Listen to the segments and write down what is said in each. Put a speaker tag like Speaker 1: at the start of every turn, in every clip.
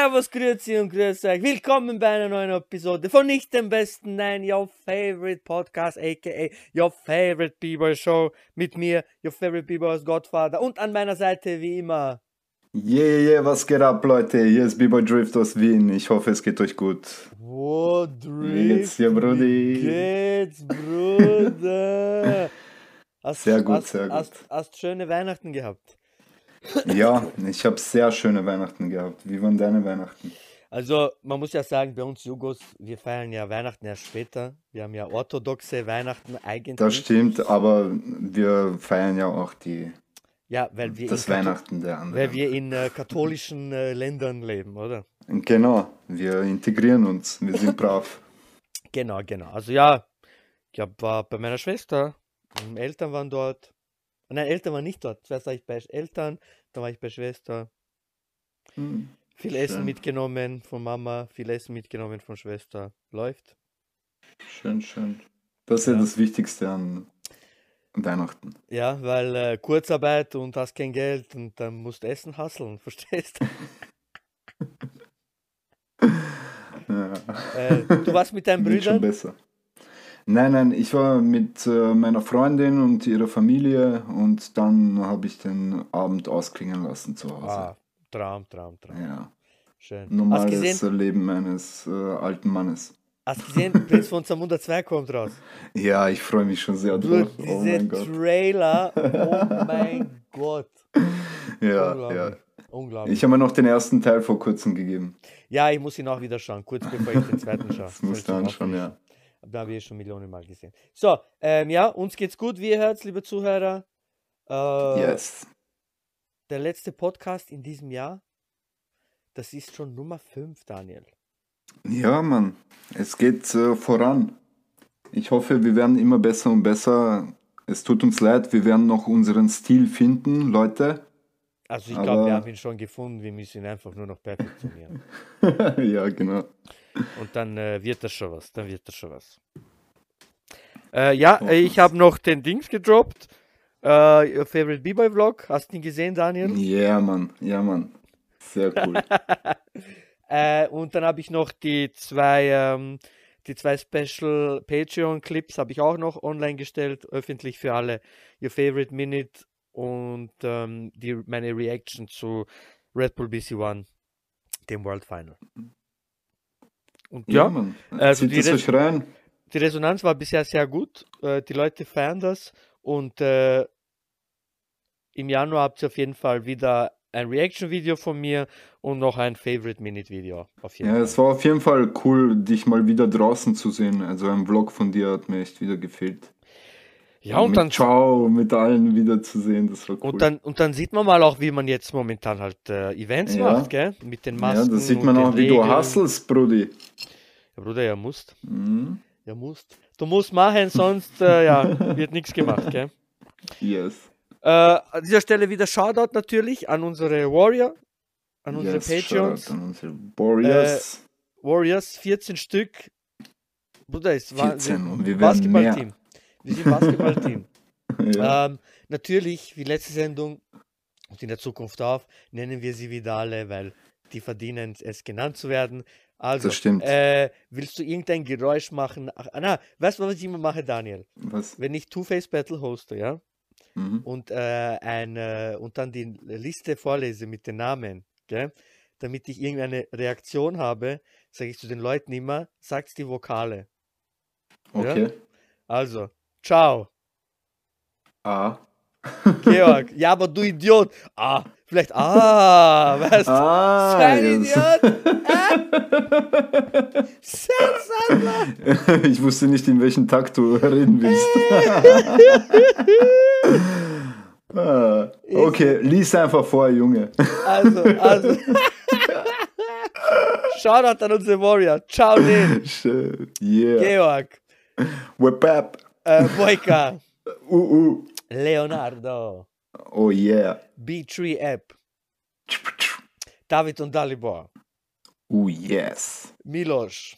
Speaker 1: Servus, Grüezi und Grüß euch. Willkommen bei einer neuen Episode von Nicht dem Besten, nein, your favorite podcast, aka your favorite B-Boy Show mit mir, your favorite B-Boy als Godfather und an meiner Seite wie immer.
Speaker 2: Yeah, yeah, was geht ab, Leute? Hier ist B-Boy Drift aus Wien. Ich hoffe, es geht euch gut.
Speaker 1: Wo, Drift?
Speaker 2: Wie geht's dir, Brudi?
Speaker 1: Wie geht's, Bruder? Hast,
Speaker 2: Sehr gut,
Speaker 1: hast,
Speaker 2: sehr gut.
Speaker 1: Hast, hast schöne Weihnachten gehabt?
Speaker 2: Ja, ich habe sehr schöne Weihnachten gehabt. Wie waren deine Weihnachten?
Speaker 1: Also, man muss ja sagen, bei uns Jugos, wir feiern ja Weihnachten erst später. Wir haben ja orthodoxe Weihnachten eigentlich.
Speaker 2: Das stimmt, aber wir feiern ja auch die,
Speaker 1: Ja, weil wir,
Speaker 2: das Weihnachten der
Speaker 1: weil
Speaker 2: anderen.
Speaker 1: wir in äh, katholischen äh, Ländern leben, oder?
Speaker 2: Genau, wir integrieren uns. Wir sind brav.
Speaker 1: Genau, genau. Also ja, ich hab, war bei meiner Schwester, meine Eltern waren dort. Nein, Eltern waren nicht dort. Zuerst war ich bei Eltern, dann war ich bei Schwester.
Speaker 2: Hm,
Speaker 1: Viel Essen
Speaker 2: Schön.
Speaker 1: mitgenommen von Mama, viel Essen mitgenommen von Schwester. Läuft.
Speaker 2: Schön, schön. Das ist ja
Speaker 1: Ja.
Speaker 2: das Wichtigste an Weihnachten.
Speaker 1: Ja, weil äh, Kurzarbeit und hast kein Geld und dann musst du Essen hasseln, verstehst?
Speaker 2: Ja.
Speaker 1: äh, du warst mit deinen
Speaker 2: Wird schon
Speaker 1: Brüdern?
Speaker 2: besser. Nein, nein, ich war mit äh, meiner Freundin und ihrer Familie und dann habe ich den Abend ausklingen lassen zu Hause.
Speaker 1: Ah, Traum, Traum, Traum.
Speaker 2: Ja,
Speaker 1: Schön.
Speaker 2: Normales
Speaker 1: gesehen,
Speaker 2: Leben eines äh, alten Mannes.
Speaker 1: hast gesehen, Prinz von Zamunda 2 kommt raus.
Speaker 2: Ja, ich freue mich schon sehr drauf. Oh
Speaker 1: diese
Speaker 2: mein Gott.
Speaker 1: Trailer, oh mein Gott.
Speaker 2: Ja, ja.
Speaker 1: Unglaublich. Unglaublich.
Speaker 2: Ich habe mir noch den ersten Teil vor kurzem gegeben.
Speaker 1: Ja, ich muss ihn auch wieder schauen, kurz bevor ich den zweiten schaue.
Speaker 2: Das musst du anschauen, ja.
Speaker 1: Da habe ich eh schon Millionen Mal gesehen. So, ähm, ja, uns geht's gut, wie ihr hört, liebe Zuhörer. Äh,
Speaker 2: Yes.
Speaker 1: Der letzte Podcast in diesem Jahr, das ist schon Nummer 5, Daniel.
Speaker 2: Ja, Mann, es geht äh, voran. Ich hoffe, wir werden immer besser und besser. Es tut uns leid, wir werden noch unseren Stil finden, Leute.
Speaker 1: Also ich glaube, wir haben ihn schon gefunden, wir müssen ihn einfach nur noch perfektionieren.
Speaker 2: ja, genau.
Speaker 1: Und dann äh, wird das schon was, dann wird das schon was. Äh, ja, ich habe noch den Dings gedroppt. Äh, Your Favorite B-Boy Vlog. Hast du ihn gesehen, Daniel?
Speaker 2: Ja, Mann, ja, Mann. Sehr cool.
Speaker 1: Äh, und dann habe ich noch die zwei, ähm, die zwei Special Patreon Clips habe ich auch noch online gestellt, öffentlich für alle. Your Favorite Minute und ähm, die, meine Reaction zu Red Bull BC One, dem World Final. Und ja,
Speaker 2: Mann.
Speaker 1: also die
Speaker 2: es
Speaker 1: Res-
Speaker 2: rein?
Speaker 1: die Resonanz war bisher sehr gut. Äh, die Leute feiern das und äh, im Januar habt ihr auf jeden Fall wieder ein Reaction-Video von mir und noch ein Favorite-Minute-Video.
Speaker 2: Ja,
Speaker 1: Fall.
Speaker 2: es war auf jeden Fall cool, dich mal wieder draußen zu sehen. Also ein Vlog von dir hat mir echt wieder gefehlt.
Speaker 1: Ja, und
Speaker 2: mit
Speaker 1: dann,
Speaker 2: Ciao, mit allen wieder zu sehen, das war cool.
Speaker 1: und dann, und dann sieht man mal auch, wie man jetzt momentan halt äh, Events
Speaker 2: Ja.
Speaker 1: macht, gell? Mit den
Speaker 2: ja,
Speaker 1: Masken.
Speaker 2: da sieht
Speaker 1: und
Speaker 2: man auch, wie du
Speaker 1: Regeln.
Speaker 2: hustlest, Brudi.
Speaker 1: Ja, Bruder, ja, musst.
Speaker 2: Mhm.
Speaker 1: Ja, musst. Du musst machen, sonst äh, ja, wird nichts gemacht, gell?
Speaker 2: Yes.
Speaker 1: Äh, an dieser Stelle wieder Shoutout natürlich an unsere Warrior, an unsere
Speaker 2: yes,
Speaker 1: Patreons.
Speaker 2: An unsere Warriors.
Speaker 1: Warriors, 14 Stück. Bruder, es war
Speaker 2: 14 und wir werden
Speaker 1: Basketballteam. Wir sind Basketballteam.
Speaker 2: ja.
Speaker 1: ähm, natürlich, wie letzte Sendung und in der Zukunft auch, nennen wir sie wieder alle, weil die verdienen es genannt zu werden. Also,
Speaker 2: Das stimmt.
Speaker 1: Äh, willst du irgendein Geräusch machen? Ach, na, weißt du, was ich immer mache, Daniel?
Speaker 2: Was?
Speaker 1: Wenn ich Two-Face Battle hoste, ja,
Speaker 2: Mhm.
Speaker 1: und, äh, ein, äh, und dann die Liste vorlese mit den Namen, gell? damit ich irgendeine Reaktion habe, sage ich zu den Leuten immer, sag's die Vokale.
Speaker 2: Okay.
Speaker 1: Also, ciao,
Speaker 2: A.
Speaker 1: Georg. ja, aber du Idiot. Ah, vielleicht, ah, weißt du,
Speaker 2: Ah,
Speaker 1: so ein
Speaker 2: yes.
Speaker 1: Idiot. Ah,
Speaker 2: ich wusste nicht, in welchem Takt du reden willst. Ah, okay, lies einfach vor, Junge.
Speaker 1: Also, also. Shoutout an unsere Warrior. Ciao.
Speaker 2: Schön. Yeah.
Speaker 1: Georg.
Speaker 2: Whip up.
Speaker 1: Äh, Boyka.
Speaker 2: Uh, uh.
Speaker 1: Leonardo.
Speaker 2: Oh yeah.
Speaker 1: B3 App. David und Dalibor.
Speaker 2: Oh yes.
Speaker 1: Milos.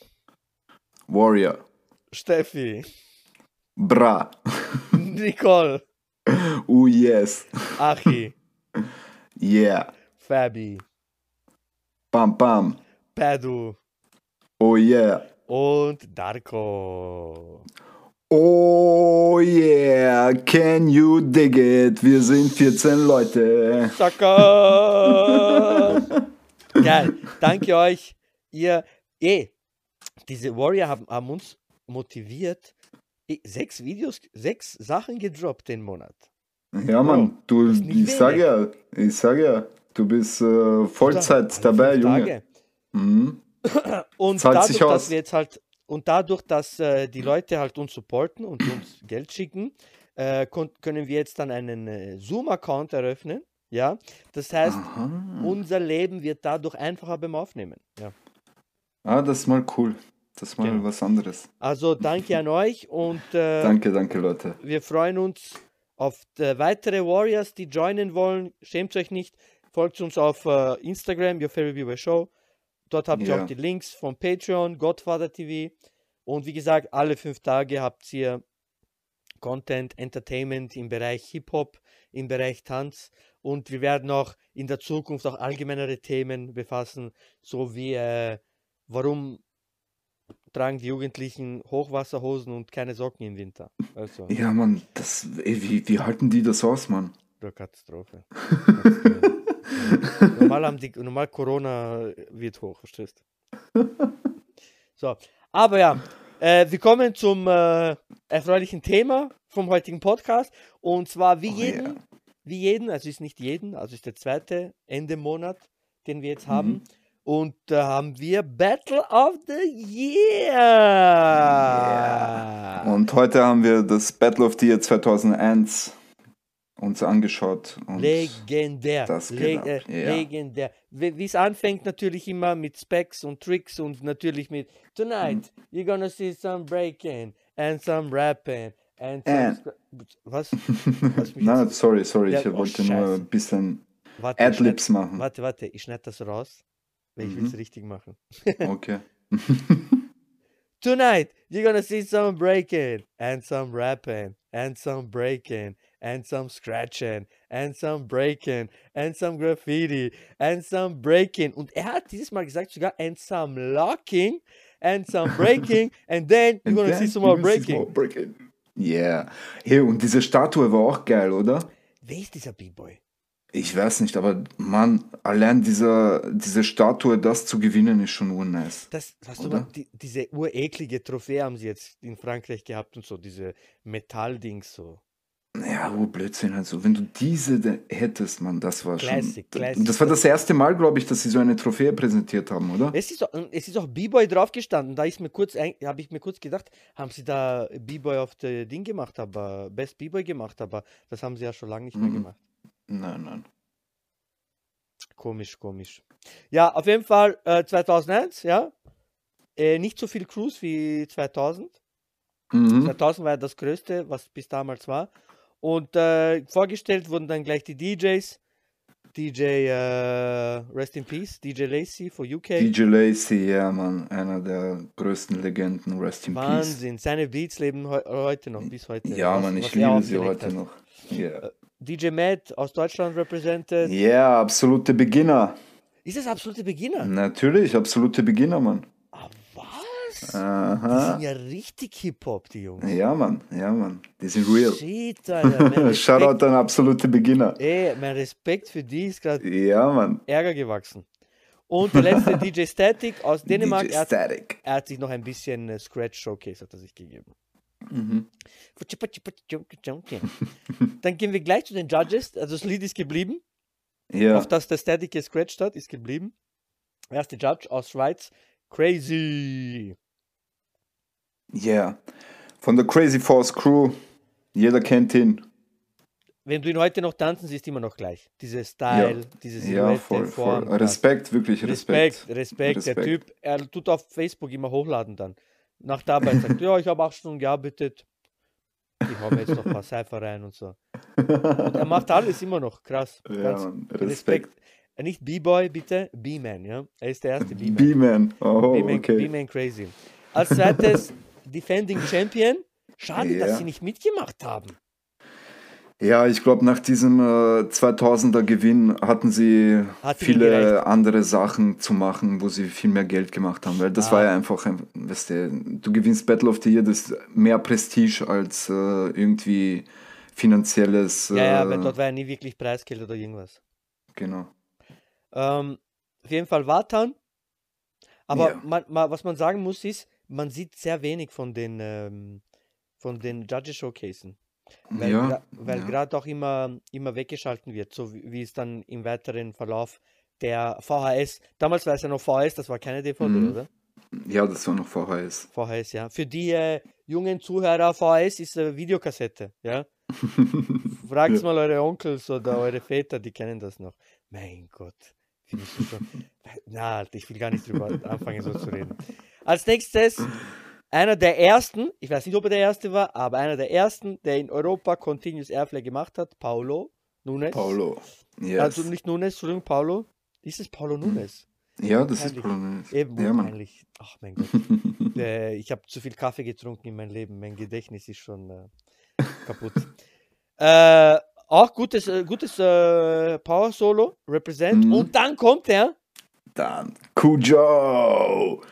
Speaker 2: Warrior.
Speaker 1: Steffi.
Speaker 2: Bra.
Speaker 1: Nicole.
Speaker 2: Oh yes.
Speaker 1: Achi.
Speaker 2: Yeah.
Speaker 1: Fabi.
Speaker 2: Bam bam.
Speaker 1: Padu.
Speaker 2: Oh yeah.
Speaker 1: Und Darko.
Speaker 2: Oh yeah. Can you dig it? Wir sind 14 Leute.
Speaker 1: Chaka. Geil. Danke euch. Ihr, eh, diese Warrior haben, haben uns motiviert. Eh, Sechs Videos, sechs Sachen gedroppt den Monat.
Speaker 2: Ja, Mann. Du, ich sag ja, ich sag ja, du bist äh, Vollzeit
Speaker 1: Alle
Speaker 2: dabei, Junge. Mhm.
Speaker 1: Und
Speaker 2: Zahlt
Speaker 1: dadurch, dass wir jetzt halt und dadurch, dass äh, die Leute halt uns supporten und uns Geld schicken, äh, können wir jetzt dann einen äh, Zoom-Account eröffnen. Ja, das heißt,
Speaker 2: Aha.
Speaker 1: unser Leben wird dadurch einfacher beim Aufnehmen. Ja.
Speaker 2: Ah, das ist mal cool. Das ist mal
Speaker 1: Genau.
Speaker 2: was anderes.
Speaker 1: Also danke an euch und äh,
Speaker 2: Danke, danke, Leute.
Speaker 1: wir freuen uns auf äh, weitere Warriors, die joinen wollen. Schämt euch nicht. Folgt uns auf äh, Instagram, Your Favorite Viewer Show. Dort habt ihr
Speaker 2: Ja.
Speaker 1: auch die Links von Patreon, Godfather TV. Und wie gesagt, alle fünf Tage habt ihr Content, Entertainment im Bereich Hip-Hop, im Bereich Tanz. Und wir werden auch in der Zukunft auch allgemeinere Themen befassen, so wie äh, warum tragen die Jugendlichen Hochwasserhosen und keine Socken im Winter. Also,
Speaker 2: Ja, Mann, das, ey, wie, wie halten die das aus, Mann?
Speaker 1: Katastrophe. Katastrophe. normal haben die, normal Corona wird hoch, verstehst So, aber ja, äh, wir kommen zum äh, erfreulichen Thema vom heutigen Podcast. Und zwar wie
Speaker 2: Oh,
Speaker 1: jeden,
Speaker 2: ja.
Speaker 1: wie jeden, also ist nicht jeden, also ist der zweite Ende Monat, den wir jetzt
Speaker 2: Mhm.
Speaker 1: haben. Und da haben wir Battle of the Year.
Speaker 2: Und heute haben wir das Battle of the Year 2001 uns angeschaut. Und
Speaker 1: Legendär.
Speaker 2: das
Speaker 1: Le
Speaker 2: geht ab,
Speaker 1: äh,
Speaker 2: ja.
Speaker 1: Legendär. Wie es anfängt, natürlich immer mit Specs und Tricks und natürlich mit Tonight,
Speaker 2: Mhm.
Speaker 1: you're gonna see some breaking and some rapping and Was? Mich
Speaker 2: Nein, sorry, sorry, ich
Speaker 1: oh,
Speaker 2: wollte nur
Speaker 1: Scheiße.
Speaker 2: ein bisschen Adlibs machen.
Speaker 1: Warte, warte, ich schneide das raus. Weil ich will es
Speaker 2: Mhm.
Speaker 1: richtig machen.
Speaker 2: Okay.
Speaker 1: Tonight, you're gonna see some breaking and some rapping and some breaking and some scratching and some breaking and some graffiti and some breaking. Und er hat dieses Mal gesagt sogar and some locking and some breaking and then you're gonna see some more breaking.
Speaker 2: breaking. Yeah. Hey, und diese Statue war auch geil, oder?
Speaker 1: Wer ist dieser B-Boy?
Speaker 2: Ich weiß nicht, aber Mann, allein dieser, diese Statue, das zu gewinnen, ist schon urnice.
Speaker 1: Das, hast du mal, die, diese ureklige Trophäe haben sie jetzt in Frankreich gehabt und so, diese Metalldings so.
Speaker 2: Ja, oh Blödsinn, also wenn du diese hättest, Mann, das war
Speaker 1: Classic,
Speaker 2: schon.
Speaker 1: classic.
Speaker 2: Das war das erste Mal, glaube ich, dass sie so eine Trophäe präsentiert haben, oder?
Speaker 1: Es ist, auch, es ist auch B-Boy drauf gestanden. Da ist mir kurz, habe ich mir kurz gedacht, haben sie da B-Boy auf das Ding gemacht, aber Best B-Boy gemacht, aber das haben sie ja schon lange nicht mehr
Speaker 2: Mhm.
Speaker 1: gemacht.
Speaker 2: Nein, nein.
Speaker 1: Komisch, komisch. Ja, auf jeden Fall äh, 2001, ja. Äh, nicht so viel Cruise wie 2000.
Speaker 2: Mhm.
Speaker 1: 2000 war ja das größte, was bis damals war. Und äh, vorgestellt wurden dann gleich die DJs. DJ, äh, Rest in Peace, DJ Lacey for UK.
Speaker 2: DJ Lacey, ja, Mann, einer der größten Legenden, Rest in Peace.
Speaker 1: Wahnsinn, seine Beats leben heu heute noch, bis heute.
Speaker 2: Ja,
Speaker 1: was-
Speaker 2: Mann,
Speaker 1: was
Speaker 2: ich liebe sie heute
Speaker 1: hat.
Speaker 2: noch. Ja,
Speaker 1: DJ Matt aus Deutschland represented.
Speaker 2: yeah, absolute Beginner.
Speaker 1: Ist das absolute Beginner?
Speaker 2: Natürlich, absolute Beginner, Mann.
Speaker 1: Ah, was? Die
Speaker 2: Aha.
Speaker 1: sind ja richtig Hip-Hop, die Jungs.
Speaker 2: Ja, Mann, ja, Mann. Die sind real.
Speaker 1: Shit, Alter.
Speaker 2: Shoutout an absolute Beginner.
Speaker 1: ey, mein Respekt für die ist gerade
Speaker 2: Ja, Mann.
Speaker 1: Ärger gewachsen. Und der letzte DJ Static aus Dänemark,
Speaker 2: DJ
Speaker 1: er hat, er hat sich noch ein bisschen äh, Scratch Showcase hat er sich gegeben.
Speaker 2: Mhm.
Speaker 1: Dann gehen wir gleich zu den Judges. Also das Lied ist geblieben.
Speaker 2: Ja,
Speaker 1: Auf das der Static gescratcht hat, ist geblieben. Erste Judge aus Schweiz. Crazy.
Speaker 2: Yeah. Von der Crazy Force Crew. Jeder kennt ihn.
Speaker 1: wenn du ihn heute noch tanzen siehst, immer noch gleich. Diese Style,
Speaker 2: Ja,
Speaker 1: diese
Speaker 2: ja,
Speaker 1: Silhouette,
Speaker 2: voll,
Speaker 1: Form.
Speaker 2: voll. Respekt, wirklich
Speaker 1: Respekt,
Speaker 2: Respekt.
Speaker 1: Respekt, Der
Speaker 2: Respekt.
Speaker 1: Typ, er tut auf Facebook immer hochladen dann. Nach der Arbeit sagt, ja, ich habe acht Stunden gearbeitet. Ich habe jetzt noch ein paar Cypher rein und so. Und er macht alles immer noch, krass.
Speaker 2: Ja,
Speaker 1: Respekt.
Speaker 2: Respekt.
Speaker 1: Äh, Nicht B-Boy, bitte, B-Man, ja. Er ist der erste B-Man.
Speaker 2: B-Man. Oh,
Speaker 1: B-Man
Speaker 2: okay.
Speaker 1: B-Man crazy. Als zweites Defending Champion. Schade, dass
Speaker 2: Ja.
Speaker 1: sie nicht mitgemacht haben.
Speaker 2: Ja, ich glaube, nach diesem äh, 2000er Gewinn hatten sie
Speaker 1: Hat
Speaker 2: viele andere Sachen zu machen, wo sie viel mehr Geld gemacht haben. Weil das
Speaker 1: Ah.
Speaker 2: war ja einfach, ein- weißt du, du gewinnst Battle of the Year, das ist mehr Prestige als äh, irgendwie finanzielles.
Speaker 1: Ja, ja,
Speaker 2: äh,
Speaker 1: weil dort war ja nie wirklich Preisgeld oder irgendwas.
Speaker 2: Genau.
Speaker 1: Ähm, auf jeden Fall Watan. Aber
Speaker 2: Ja.
Speaker 1: man, man, was man sagen muss, ist, man sieht sehr wenig von den, ähm, von den Judges Showcasen. Weil,
Speaker 2: ja,
Speaker 1: weil
Speaker 2: ja.
Speaker 1: gerade auch immer, immer weggeschalten wird, so wie, wie es dann im weiteren Verlauf der VHS, damals war es ja noch VHS, das war keine DVD,
Speaker 2: Mhm.
Speaker 1: oder?
Speaker 2: ja, das war noch VHS.
Speaker 1: VHS, ja. Für die äh, jungen Zuhörer, VHS ist eine Videokassette, ja. Fragt
Speaker 2: Ja.
Speaker 1: mal eure Onkels oder eure Väter, die kennen das noch. Mein Gott. Schon? Na, ich will gar nicht drüber anfangen, so zu reden. Als nächstes, einer der ersten, ich weiß nicht, ob er der erste war, aber einer der ersten, der in Europa Continuous Airplay gemacht hat, Paulo Nunes.
Speaker 2: Paulo. Yes.
Speaker 1: Also nicht Nunes, Entschuldigung, Paulo. Ist es Paulo Nunes?
Speaker 2: ja, das ist. Paulo. Nunes.
Speaker 1: Eben,
Speaker 2: Ja, Mann.
Speaker 1: Ach mein Gott. äh, ich habe zu viel Kaffee getrunken in meinem Leben. Mein Gedächtnis ist schon äh, kaputt. äh, auch gutes, äh, gutes äh, Power Solo, Represent.
Speaker 2: Mhm.
Speaker 1: Und dann kommt er.
Speaker 2: Dann Kujo.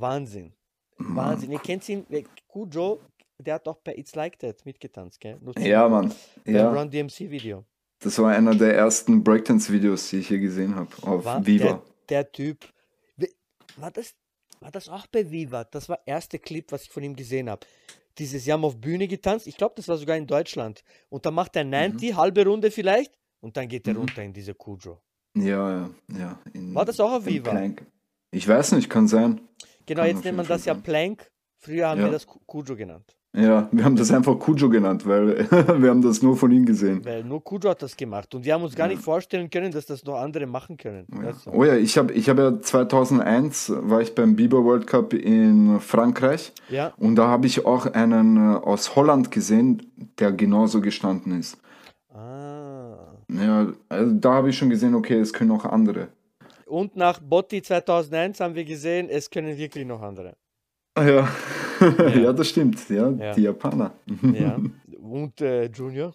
Speaker 1: Wahnsinn. Wahnsinn. Ihr kennt ihn, Kujo, der hat auch bei It's Like That mitgetanzt, gell? Nur zu-
Speaker 2: Ja, Mann. Ja,
Speaker 1: Run DMC Video.
Speaker 2: das war einer der ersten Breakdance-Videos, die ich hier gesehen habe. Auf
Speaker 1: War
Speaker 2: Viva.
Speaker 1: Der, der Typ. War das, war das auch bei Viva? Das war der erste Clip, was ich von ihm gesehen habe. Dieses Jahr auf Bühne getanzt. Ich glaube, das war sogar in Deutschland. Und dann macht er 90, halbe Runde vielleicht. Und dann geht er
Speaker 2: Mhm.
Speaker 1: runter in diese Kujo.
Speaker 2: Ja, ja, ja. In,
Speaker 1: War das auch auf Viva?
Speaker 2: Plank. Ich weiß nicht, kann sein.
Speaker 1: Genau,
Speaker 2: Kann
Speaker 1: jetzt nennt man das ja
Speaker 2: sein.
Speaker 1: Plank. Früher haben
Speaker 2: Ja.
Speaker 1: wir das Ku- Kujo genannt.
Speaker 2: Ja, wir haben das einfach Kujo genannt, weil wir haben das nur von ihm gesehen.
Speaker 1: Weil nur Kujo hat das gemacht. Und wir haben uns gar
Speaker 2: Ja.
Speaker 1: nicht vorstellen können, dass das noch andere machen können.
Speaker 2: Ja.
Speaker 1: Du?
Speaker 2: Oh ja, ich habe ich hab ja 2001 war ich beim Bieber World Cup in Frankreich
Speaker 1: Ja,
Speaker 2: und da habe ich auch einen äh, aus Holland gesehen, der genauso gestanden ist.
Speaker 1: ah.
Speaker 2: Ja, also da habe ich schon gesehen, okay, es können auch andere.
Speaker 1: Und nach Botti 2001 haben wir gesehen, es können wirklich noch andere.
Speaker 2: Ja, ja. das stimmt, ja,
Speaker 1: Ja.
Speaker 2: die Japaner.
Speaker 1: Ja. Und äh, Junior.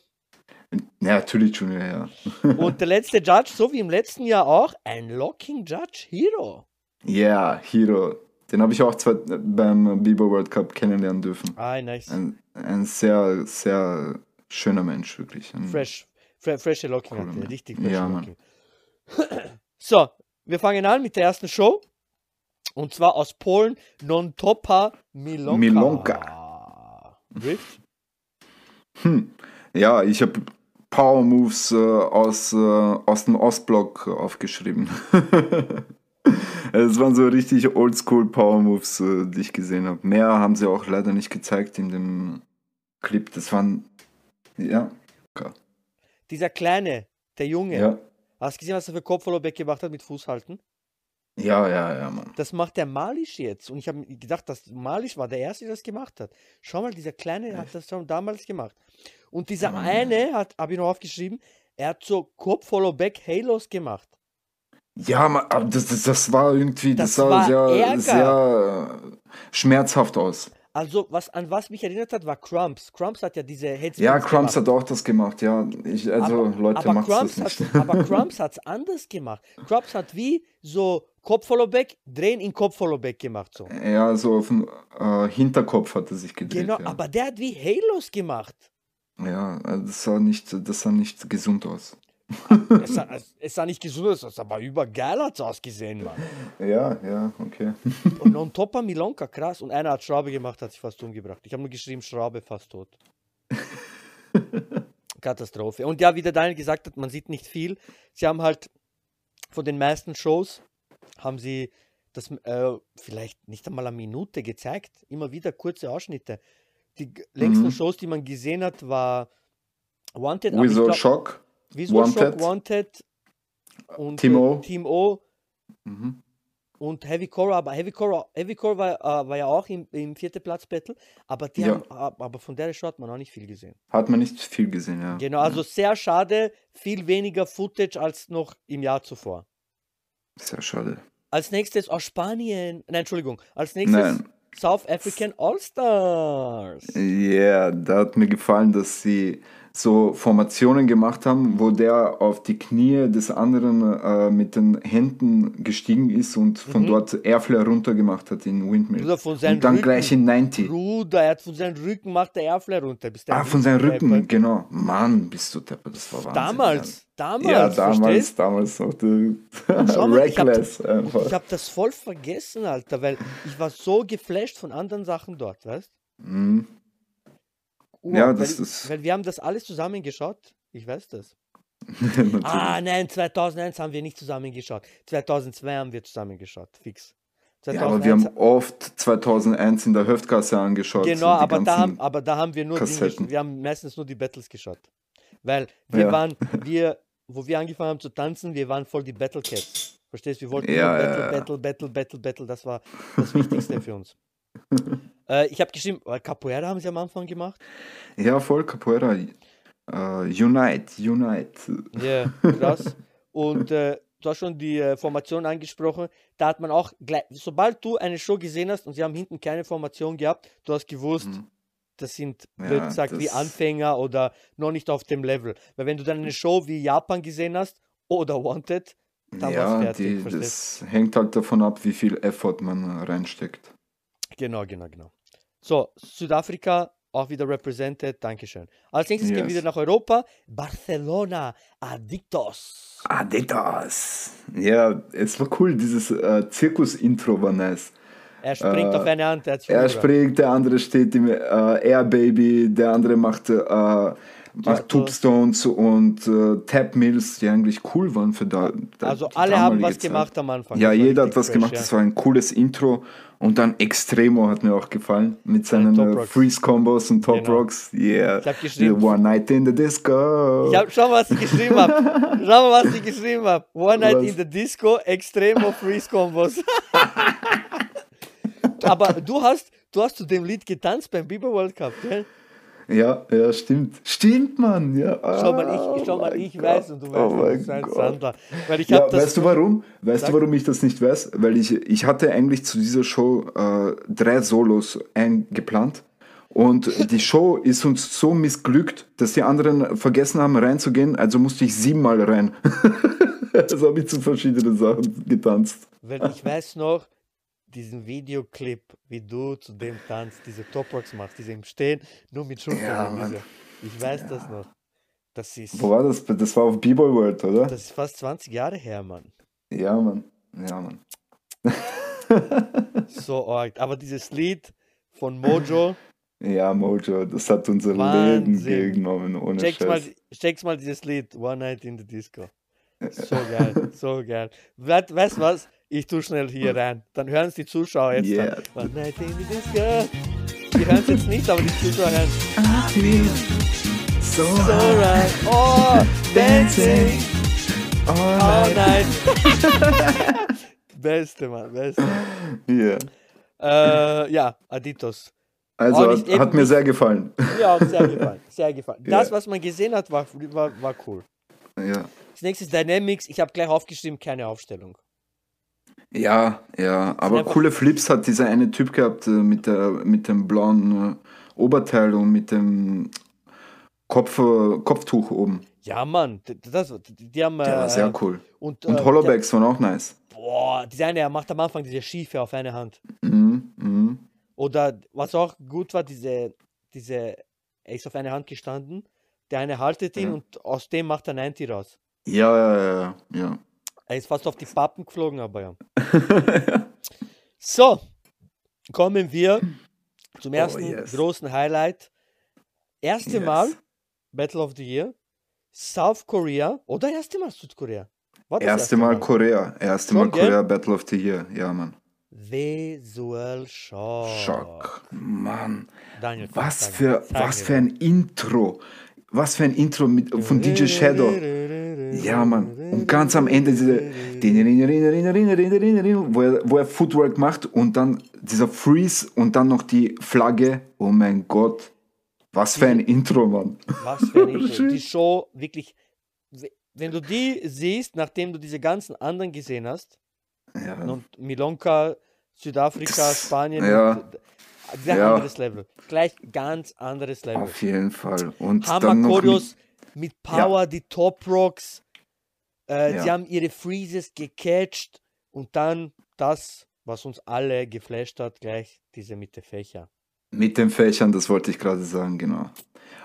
Speaker 2: Ja, natürlich Junior, ja.
Speaker 1: Und der letzte Judge, so wie im letzten Jahr auch, ein Locking Judge Hero.
Speaker 2: Ja, Hiro. Den habe ich auch zwei, beim Bieber World Cup kennenlernen dürfen.
Speaker 1: Ah, nice.
Speaker 2: Ein, ein sehr, sehr schöner Mensch, wirklich. Ein,
Speaker 1: Fresh. Fre freshe Locking
Speaker 2: Mann.
Speaker 1: richtig freshe
Speaker 2: Ja, Mann.
Speaker 1: Locking. so, wir fangen an mit der ersten Show. Und zwar aus Polen, Nontopa Milonka.
Speaker 2: Milonka.
Speaker 1: Rift?
Speaker 2: Hm. Ja, ich habe Power Moves äh, aus, äh, aus dem Ostblock aufgeschrieben. Es waren so richtig oldschool Power Moves, äh, die ich gesehen habe. Mehr haben sie auch leider nicht gezeigt in dem Clip. Das waren, ja,
Speaker 1: Dieser Kleine, der Junge.
Speaker 2: ja,
Speaker 1: Hast du gesehen, was er für Kopfhollowback gemacht hat mit Fußhalten?
Speaker 2: ja, ja, ja, Mann.
Speaker 1: Das macht der Malisch jetzt. Und ich habe gedacht, dass Malisch war der Erste, der das gemacht hat. Schau mal, dieser Kleine hat das schon damals gemacht. Und dieser
Speaker 2: Mann.
Speaker 1: eine, hat, habe ich noch aufgeschrieben, er hat so Kopf-Follow-Back Halos gemacht.
Speaker 2: Ja, Mann, aber das, das, das war irgendwie, das,
Speaker 1: Das
Speaker 2: sah sehr, sehr äh, schmerzhaft aus.
Speaker 1: Also, was, an was mich erinnert hat, war Crumps. Crumps hat ja diese Headspins
Speaker 2: Ja, Crumbs
Speaker 1: gemacht.
Speaker 2: hat auch das gemacht, ja. Ich, also,
Speaker 1: aber,
Speaker 2: Leute,
Speaker 1: aber
Speaker 2: macht das nicht.
Speaker 1: hat, aber Crumps hat es anders gemacht. Crumps hat wie so Kopf-Follow-Back, drehen in Kopf-Follow-Back gemacht. So.
Speaker 2: Ja, so auf den äh, Hinterkopf hat er sich gedreht.
Speaker 1: Genau,
Speaker 2: ja.
Speaker 1: aber der hat wie Halos gemacht.
Speaker 2: ja, also das sah nicht, das sah nicht gesund aus.
Speaker 1: Es sah, es, es sah nicht gesund aus, aber übergeil hat es ausgesehen, Mann.
Speaker 2: Ja, ja, okay.
Speaker 1: Und on Topa Milonka, krass. Und einer hat Schraube gemacht, hat sich fast umgebracht. Ich habe nur geschrieben, Schraube fast tot. Katastrophe. Und ja, wie der Daniel gesagt hat, man sieht nicht viel. Sie haben halt von den meisten Shows, haben sie das äh, vielleicht nicht einmal eine Minute gezeigt. Immer wieder kurze Ausschnitte. Die längsten
Speaker 2: Mhm.
Speaker 1: Shows, die man gesehen hat, war Wanted, glaub,
Speaker 2: Shock.
Speaker 1: Visual
Speaker 2: Wanted.
Speaker 1: Shock, Wanted und
Speaker 2: Team O.
Speaker 1: Team O
Speaker 2: Mhm.
Speaker 1: und Heavy Core, aber Heavy Core, Heavy Core war, äh, war ja auch im, im vierten Platz Battle, aber die
Speaker 2: Ja.
Speaker 1: haben, ab- aber von der Show hat man auch nicht viel gesehen.
Speaker 2: Hat man nicht viel gesehen, ja.
Speaker 1: Genau, also sehr schade, viel weniger Footage als noch im Jahr zuvor.
Speaker 2: Sehr schade.
Speaker 1: Als nächstes aus Spanien, nein, Entschuldigung, als nächstes
Speaker 2: Nein.
Speaker 1: South African All-Stars.
Speaker 2: Ja, da hat mir gefallen, dass sie so Formationen gemacht haben, wo der auf die Knie des anderen äh, mit den Händen gestiegen ist und von dort Airflare runtergemacht hat in Windmill.
Speaker 1: Bruder, von seinem
Speaker 2: Und dann
Speaker 1: Rücken.
Speaker 2: gleich in 90.
Speaker 1: Bruder, er hat von seinem Rücken macht der Airflare runter. Bis der
Speaker 2: Ah, von seinem Rücken,
Speaker 1: deppert.
Speaker 2: genau. Mann, bist du deppert, das war Wahnsinn.
Speaker 1: Damals, damals,
Speaker 2: Ja, damals, damals noch
Speaker 1: ich hab-
Speaker 2: Reckless einfach.
Speaker 1: ich habe das voll vergessen, Alter, weil ich war so geflasht von anderen Sachen dort, weißt
Speaker 2: Mhm.
Speaker 1: Du?
Speaker 2: Ja,
Speaker 1: weil,
Speaker 2: das ist-
Speaker 1: Weil wir haben das alles zusammengeschaut. Ich weiß das. Ah, nein, 2001 haben wir nicht zusammengeschaut. 2002 haben wir zusammengeschaut, fix.
Speaker 2: ja, aber wir
Speaker 1: 2001
Speaker 2: haben oft 2001 in der Hüftgasse angeschaut.
Speaker 1: Genau, aber da, haben, aber da haben wir nur Dinge, wir haben meistens nur die Battles geschaut. Weil wir
Speaker 2: Ja.
Speaker 1: waren, wir, wo wir angefangen haben zu tanzen, wir waren voll die Battle Cats. Verstehst du? Wir wollten
Speaker 2: ja,
Speaker 1: Battle,
Speaker 2: ja.
Speaker 1: Battle, Battle, Battle, Battle, das war das Wichtigste für uns. äh, ich habe geschrieben, äh, Capoeira haben sie am Anfang gemacht.
Speaker 2: Ja, voll Capoeira. Äh, Unite, Unite.
Speaker 1: Ja, krass. Und äh, du hast schon die äh, Formation angesprochen. Da hat man auch gleich, sobald du eine Show gesehen hast und sie haben hinten keine Formation gehabt, du hast gewusst,
Speaker 2: Mhm.
Speaker 1: das sind,
Speaker 2: Ja,
Speaker 1: blöd gesagt, wie Anfänger oder noch nicht auf dem Level. Weil wenn du dann eine Show wie Japan gesehen hast oder Wanted, dann
Speaker 2: ja,
Speaker 1: fertig,
Speaker 2: die, das hängt halt davon ab, wie viel Effort man reinsteckt.
Speaker 1: Genau, genau, genau. So, Südafrika auch wieder represented, Dankeschön. Als nächstes gehen wir
Speaker 2: Yes.
Speaker 1: wieder nach Europa. Barcelona, Adictos.
Speaker 2: Adidas. Ja, es war cool, dieses äh, Zirkus-Intro war nice.
Speaker 1: Er springt
Speaker 2: Äh,
Speaker 1: auf eine Hand, er
Speaker 2: Er springt, der andere steht im äh, Air Baby, der andere macht, äh, macht
Speaker 1: Ja,
Speaker 2: Tombstones und äh, Tap Mills, die eigentlich cool waren für da. da
Speaker 1: Also alle haben was
Speaker 2: Zeit.
Speaker 1: gemacht am Anfang.
Speaker 2: Ja, jeder hat was
Speaker 1: fresh,
Speaker 2: gemacht,
Speaker 1: ja.
Speaker 2: das war ein cooles Intro. Und dann Extremo hat mir auch gefallen, mit seinen äh. Freeze-Combos und Top
Speaker 1: Genau.
Speaker 2: Rocks. Yeah.
Speaker 1: Ich hab
Speaker 2: The
Speaker 1: geschrieben-
Speaker 2: One Night in the Disco.
Speaker 1: Ich hab, schau mal, was ich geschrieben habe. Schau mal, was ich geschrieben habe. One Night
Speaker 2: Was?
Speaker 1: in the Disco, Extremo Freeze Combos. Aber du hast, du hast zu dem Lied getanzt beim Biber World Cup, gell?
Speaker 2: Ja, ja, stimmt. Stimmt, Mann. Ja.
Speaker 1: Schau mal,
Speaker 2: Ah,
Speaker 1: ich, schau mal, ich weiß und du weißt,
Speaker 2: Oh
Speaker 1: du
Speaker 2: mein
Speaker 1: bist ein. Sandler. Weil ich
Speaker 2: Ja,
Speaker 1: das.
Speaker 2: weißt du warum? Weißt du, warum ich das nicht weiß? Weil ich, ich hatte eigentlich zu dieser Show äh, drei Solos eingeplant. Und die Show ist uns so missglückt, dass die anderen vergessen haben reinzugehen, also musste ich siebenmal rein. also habe ich zu verschiedenen Sachen getanzt.
Speaker 1: Weil ich weiß noch, diesen Videoclip, wie du zu dem tanzt, diese Top Rocks machst, diese im Stehen, nur mit
Speaker 2: Ja,
Speaker 1: Schulterrevise.
Speaker 2: Mann.
Speaker 1: ich weiß das noch. Das ist,
Speaker 2: Wo war das? Das war auf B-Boy World, oder?
Speaker 1: das ist fast 20 Jahre her, Mann.
Speaker 2: Ja, Mann. Ja, Mann.
Speaker 1: So arg. Aber dieses Lied von Mojo,
Speaker 2: Ja, Mojo, das hat unser
Speaker 1: Wahnsinn.
Speaker 2: Leben genommen, ohne
Speaker 1: check's mal,
Speaker 2: Scheiß.
Speaker 1: check's mal dieses Lied, One Night in the Disco. So geil, so geil. Weißt du was? Ich tu schnell hier rein. Dann hören es die Zuschauer jetzt.
Speaker 2: Yeah.
Speaker 1: Dann. Die hören es jetzt nicht, aber die Zuschauer hören
Speaker 2: So,
Speaker 1: So right. Oh, dancing all night. Beste, Mann, beste.
Speaker 2: Yeah.
Speaker 1: Äh, ja, Aditos.
Speaker 2: Also hat, hat mir sehr gefallen.
Speaker 1: Ja, sehr gefallen, sehr gefallen.
Speaker 2: Ja.
Speaker 1: Das, was man gesehen hat, war, war, war cool.
Speaker 2: Ja.
Speaker 1: Das nächste ist Dynamics. Ich habe gleich aufgeschrieben, keine Aufstellung.
Speaker 2: Ja, ja, aber coole Flips hat dieser eine Typ gehabt äh, mit, der, mit dem blauen äh, Oberteil und mit dem Kopf, äh, Kopftuch oben.
Speaker 1: Ja, Mann, das, die, haben. Äh,
Speaker 2: sehr cool.
Speaker 1: Und,
Speaker 2: Und
Speaker 1: äh,
Speaker 2: Hollowbacks waren auch nice.
Speaker 1: Boah, dieser eine, er macht am Anfang diese Schiefe auf eine Hand.
Speaker 2: Mhm, mhm.
Speaker 1: Oder was auch gut war, diese, diese, er ist auf eine Hand gestanden, der eine haltet ihn
Speaker 2: Ja.
Speaker 1: und aus dem macht er 90 raus.
Speaker 2: Ja, ja, ja, ja, ja.
Speaker 1: Er ist fast auf die Pappen geflogen, aber ja. So, kommen wir zum ersten
Speaker 2: Oh, yes.
Speaker 1: großen Highlight. Erste
Speaker 2: Yes.
Speaker 1: Mal Battle of the Year, South Korea oder erste Mal Südkorea? War das
Speaker 2: Erste Mal Korea. Erste
Speaker 1: Schon,
Speaker 2: Mal
Speaker 1: gell?
Speaker 2: Korea Battle of the Year. Ja, Mann.
Speaker 1: Visual Shock.
Speaker 2: Schock. Mann.
Speaker 1: Daniel,
Speaker 2: Was für, was für ein Intro. was für ein Intro mit, von DJ Shadow. Ja, Mann. Und ganz am Ende diese, wo er, wo er Footwork macht und dann dieser Freeze und dann noch die Flagge. Oh mein Gott. Was für ein Intro, Mann.
Speaker 1: Was für ein Intro. Die Show wirklich, wenn du die siehst, nachdem du diese ganzen anderen gesehen hast,
Speaker 2: Ja.
Speaker 1: und Milonka, Südafrika, Spanien,
Speaker 2: ja.
Speaker 1: sehr
Speaker 2: Ja.
Speaker 1: anderes Level. Gleich ganz anderes Level.
Speaker 2: Auf jeden Fall. Und dann noch
Speaker 1: Hammer-Choreos mit Power, die Top Rocks. Äh,
Speaker 2: Ja.
Speaker 1: Sie haben ihre Freezes gecatcht und dann das, was uns alle geflasht hat, gleich diese mit den Fächer.
Speaker 2: Mit den Fächern, das wollte ich gerade sagen, genau.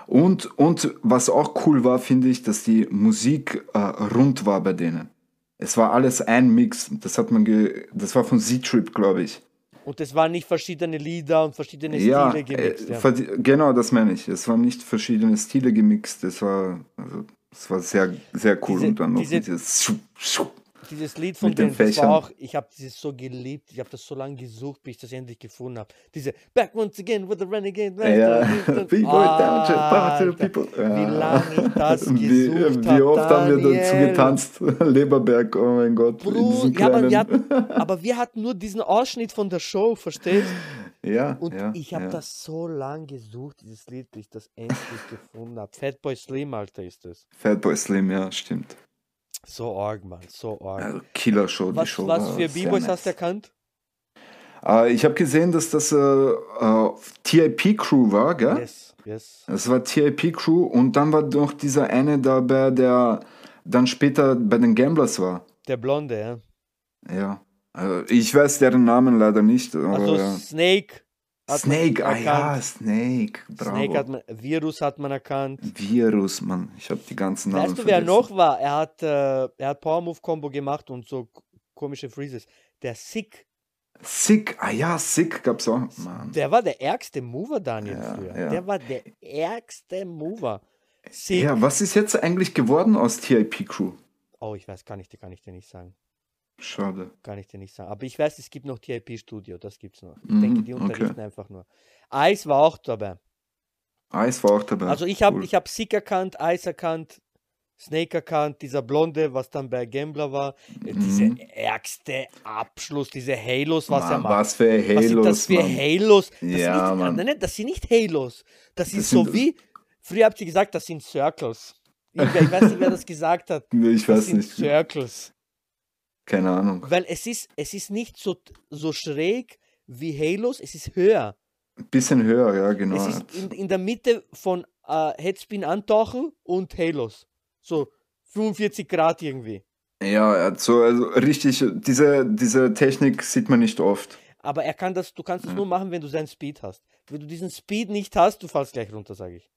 Speaker 2: Und, und was auch cool war, finde ich, dass die Musik äh, rund war bei denen. Es war alles ein Mix. Das hat man ge das war von Z-Trip, glaube ich.
Speaker 1: Und es waren nicht verschiedene Lieder und verschiedene
Speaker 2: Ja,
Speaker 1: Stile
Speaker 2: äh,
Speaker 1: gemixt. Ja.
Speaker 2: verd- genau, das meine ich. Es waren nicht verschiedene Stile gemixt. Es war, also, es war sehr, sehr cool.
Speaker 1: Diese-
Speaker 2: und dann noch
Speaker 1: diese-
Speaker 2: dieses Schuh, Schuh.
Speaker 1: Dieses Lied von
Speaker 2: den
Speaker 1: das war
Speaker 2: Fächern.
Speaker 1: auch, ich habe dieses so geliebt, ich habe das so lange gesucht, bis ich das endlich gefunden habe. Diese Back once again with the renegade.
Speaker 2: Ja,
Speaker 1: Master.
Speaker 2: people down the
Speaker 1: Alter,
Speaker 2: people.
Speaker 1: Wie
Speaker 2: Ja.
Speaker 1: lange ich das
Speaker 2: Wie,
Speaker 1: gesucht
Speaker 2: wie oft haben wir dazu getanzt? Leberberg, oh mein Gott.
Speaker 1: Bro, ja, aber wir, hatten, aber wir hatten nur diesen Ausschnitt von der Show, verstehst?
Speaker 2: ja,
Speaker 1: Und
Speaker 2: ja,
Speaker 1: ich habe
Speaker 2: ja.
Speaker 1: das so lange gesucht, dieses Lied, bis ich das endlich gefunden habe. Fatboy Slim, Alter, ist das.
Speaker 2: Fatboy Slim, ja, stimmt.
Speaker 1: So arg, Mann, so arg.
Speaker 2: Also Killer-Show, die
Speaker 1: was
Speaker 2: Show
Speaker 1: was für B-Boys
Speaker 2: nice.
Speaker 1: hast du erkannt?
Speaker 2: Äh, ich habe gesehen, dass das äh, äh, TIP-Crew war, gell?
Speaker 1: Yes, yes.
Speaker 2: Das war TIP-Crew und dann war noch dieser eine dabei, der dann später bei den Gamblers war.
Speaker 1: Der Blonde, ja.
Speaker 2: Ja. Also ich weiß deren Namen leider nicht.
Speaker 1: Also
Speaker 2: ja.
Speaker 1: Snake.
Speaker 2: Snake, ah ja. Snake. Bravo.
Speaker 1: Snake hat man, Virus hat man erkannt.
Speaker 2: Virus, Mann. Ich habe die ganzen Namen
Speaker 1: Weißt du, wer
Speaker 2: vergessen.
Speaker 1: noch war? Er hat, äh, er hat Power Move Combo gemacht und so komische Freezes. Der Sick,
Speaker 2: Sick, ah ja, Sick gab's auch. Mann.
Speaker 1: der war der ärgste Mover, Daniel,
Speaker 2: Ja,
Speaker 1: früher.
Speaker 2: ja.
Speaker 1: Der war der ärgste Mover. Sick.
Speaker 2: Ja, was ist jetzt eigentlich geworden aus TIP-Crew?
Speaker 1: Oh, ich weiß, kann ich dir, kann ich dir nicht sagen.
Speaker 2: Schade.
Speaker 1: Kann ich dir nicht sagen. Aber ich weiß, es gibt noch TIP Studio, das gibt's noch. Ich
Speaker 2: Mhm,
Speaker 1: denke, die
Speaker 2: okay.
Speaker 1: unterrichten einfach nur. Ice war auch dabei.
Speaker 2: Ice war auch dabei.
Speaker 1: Also ich habe
Speaker 2: Cool.
Speaker 1: ich hab Sick erkannt, Ice erkannt, Snake erkannt, dieser Blonde, was dann bei Gambler war, äh, diese
Speaker 2: Mhm.
Speaker 1: ärgste Abschluss, diese Halos, was er
Speaker 2: Mann,
Speaker 1: macht.
Speaker 2: was für
Speaker 1: was sind
Speaker 2: Halos,
Speaker 1: das für
Speaker 2: Mann.
Speaker 1: Halos? Das
Speaker 2: Ja,
Speaker 1: sind nicht,
Speaker 2: Mann.
Speaker 1: Nein, nein, das sind nicht Halos. Das ist
Speaker 2: Das
Speaker 1: so
Speaker 2: sind-
Speaker 1: wie, früher habt ihr gesagt, das sind Circles. Ich, ich weiß nicht, wer das gesagt hat.
Speaker 2: Nee, Ich
Speaker 1: Das
Speaker 2: weiß
Speaker 1: sind
Speaker 2: nicht.
Speaker 1: Circles.
Speaker 2: Keine Ahnung.
Speaker 1: Weil es ist, es ist nicht so, so schräg wie Halos, es ist höher.
Speaker 2: Bisschen höher, ja, genau.
Speaker 1: Es ist in, in der Mitte von äh, Headspin antauchen und Halos. So 45 Grad irgendwie.
Speaker 2: Ja, so also richtig, diese, diese Technik sieht man nicht oft.
Speaker 1: Aber er kann das, du kannst es
Speaker 2: Ja.
Speaker 1: nur machen, wenn du seinen Speed hast. Wenn du diesen Speed nicht hast, du fallst gleich runter, sage ich.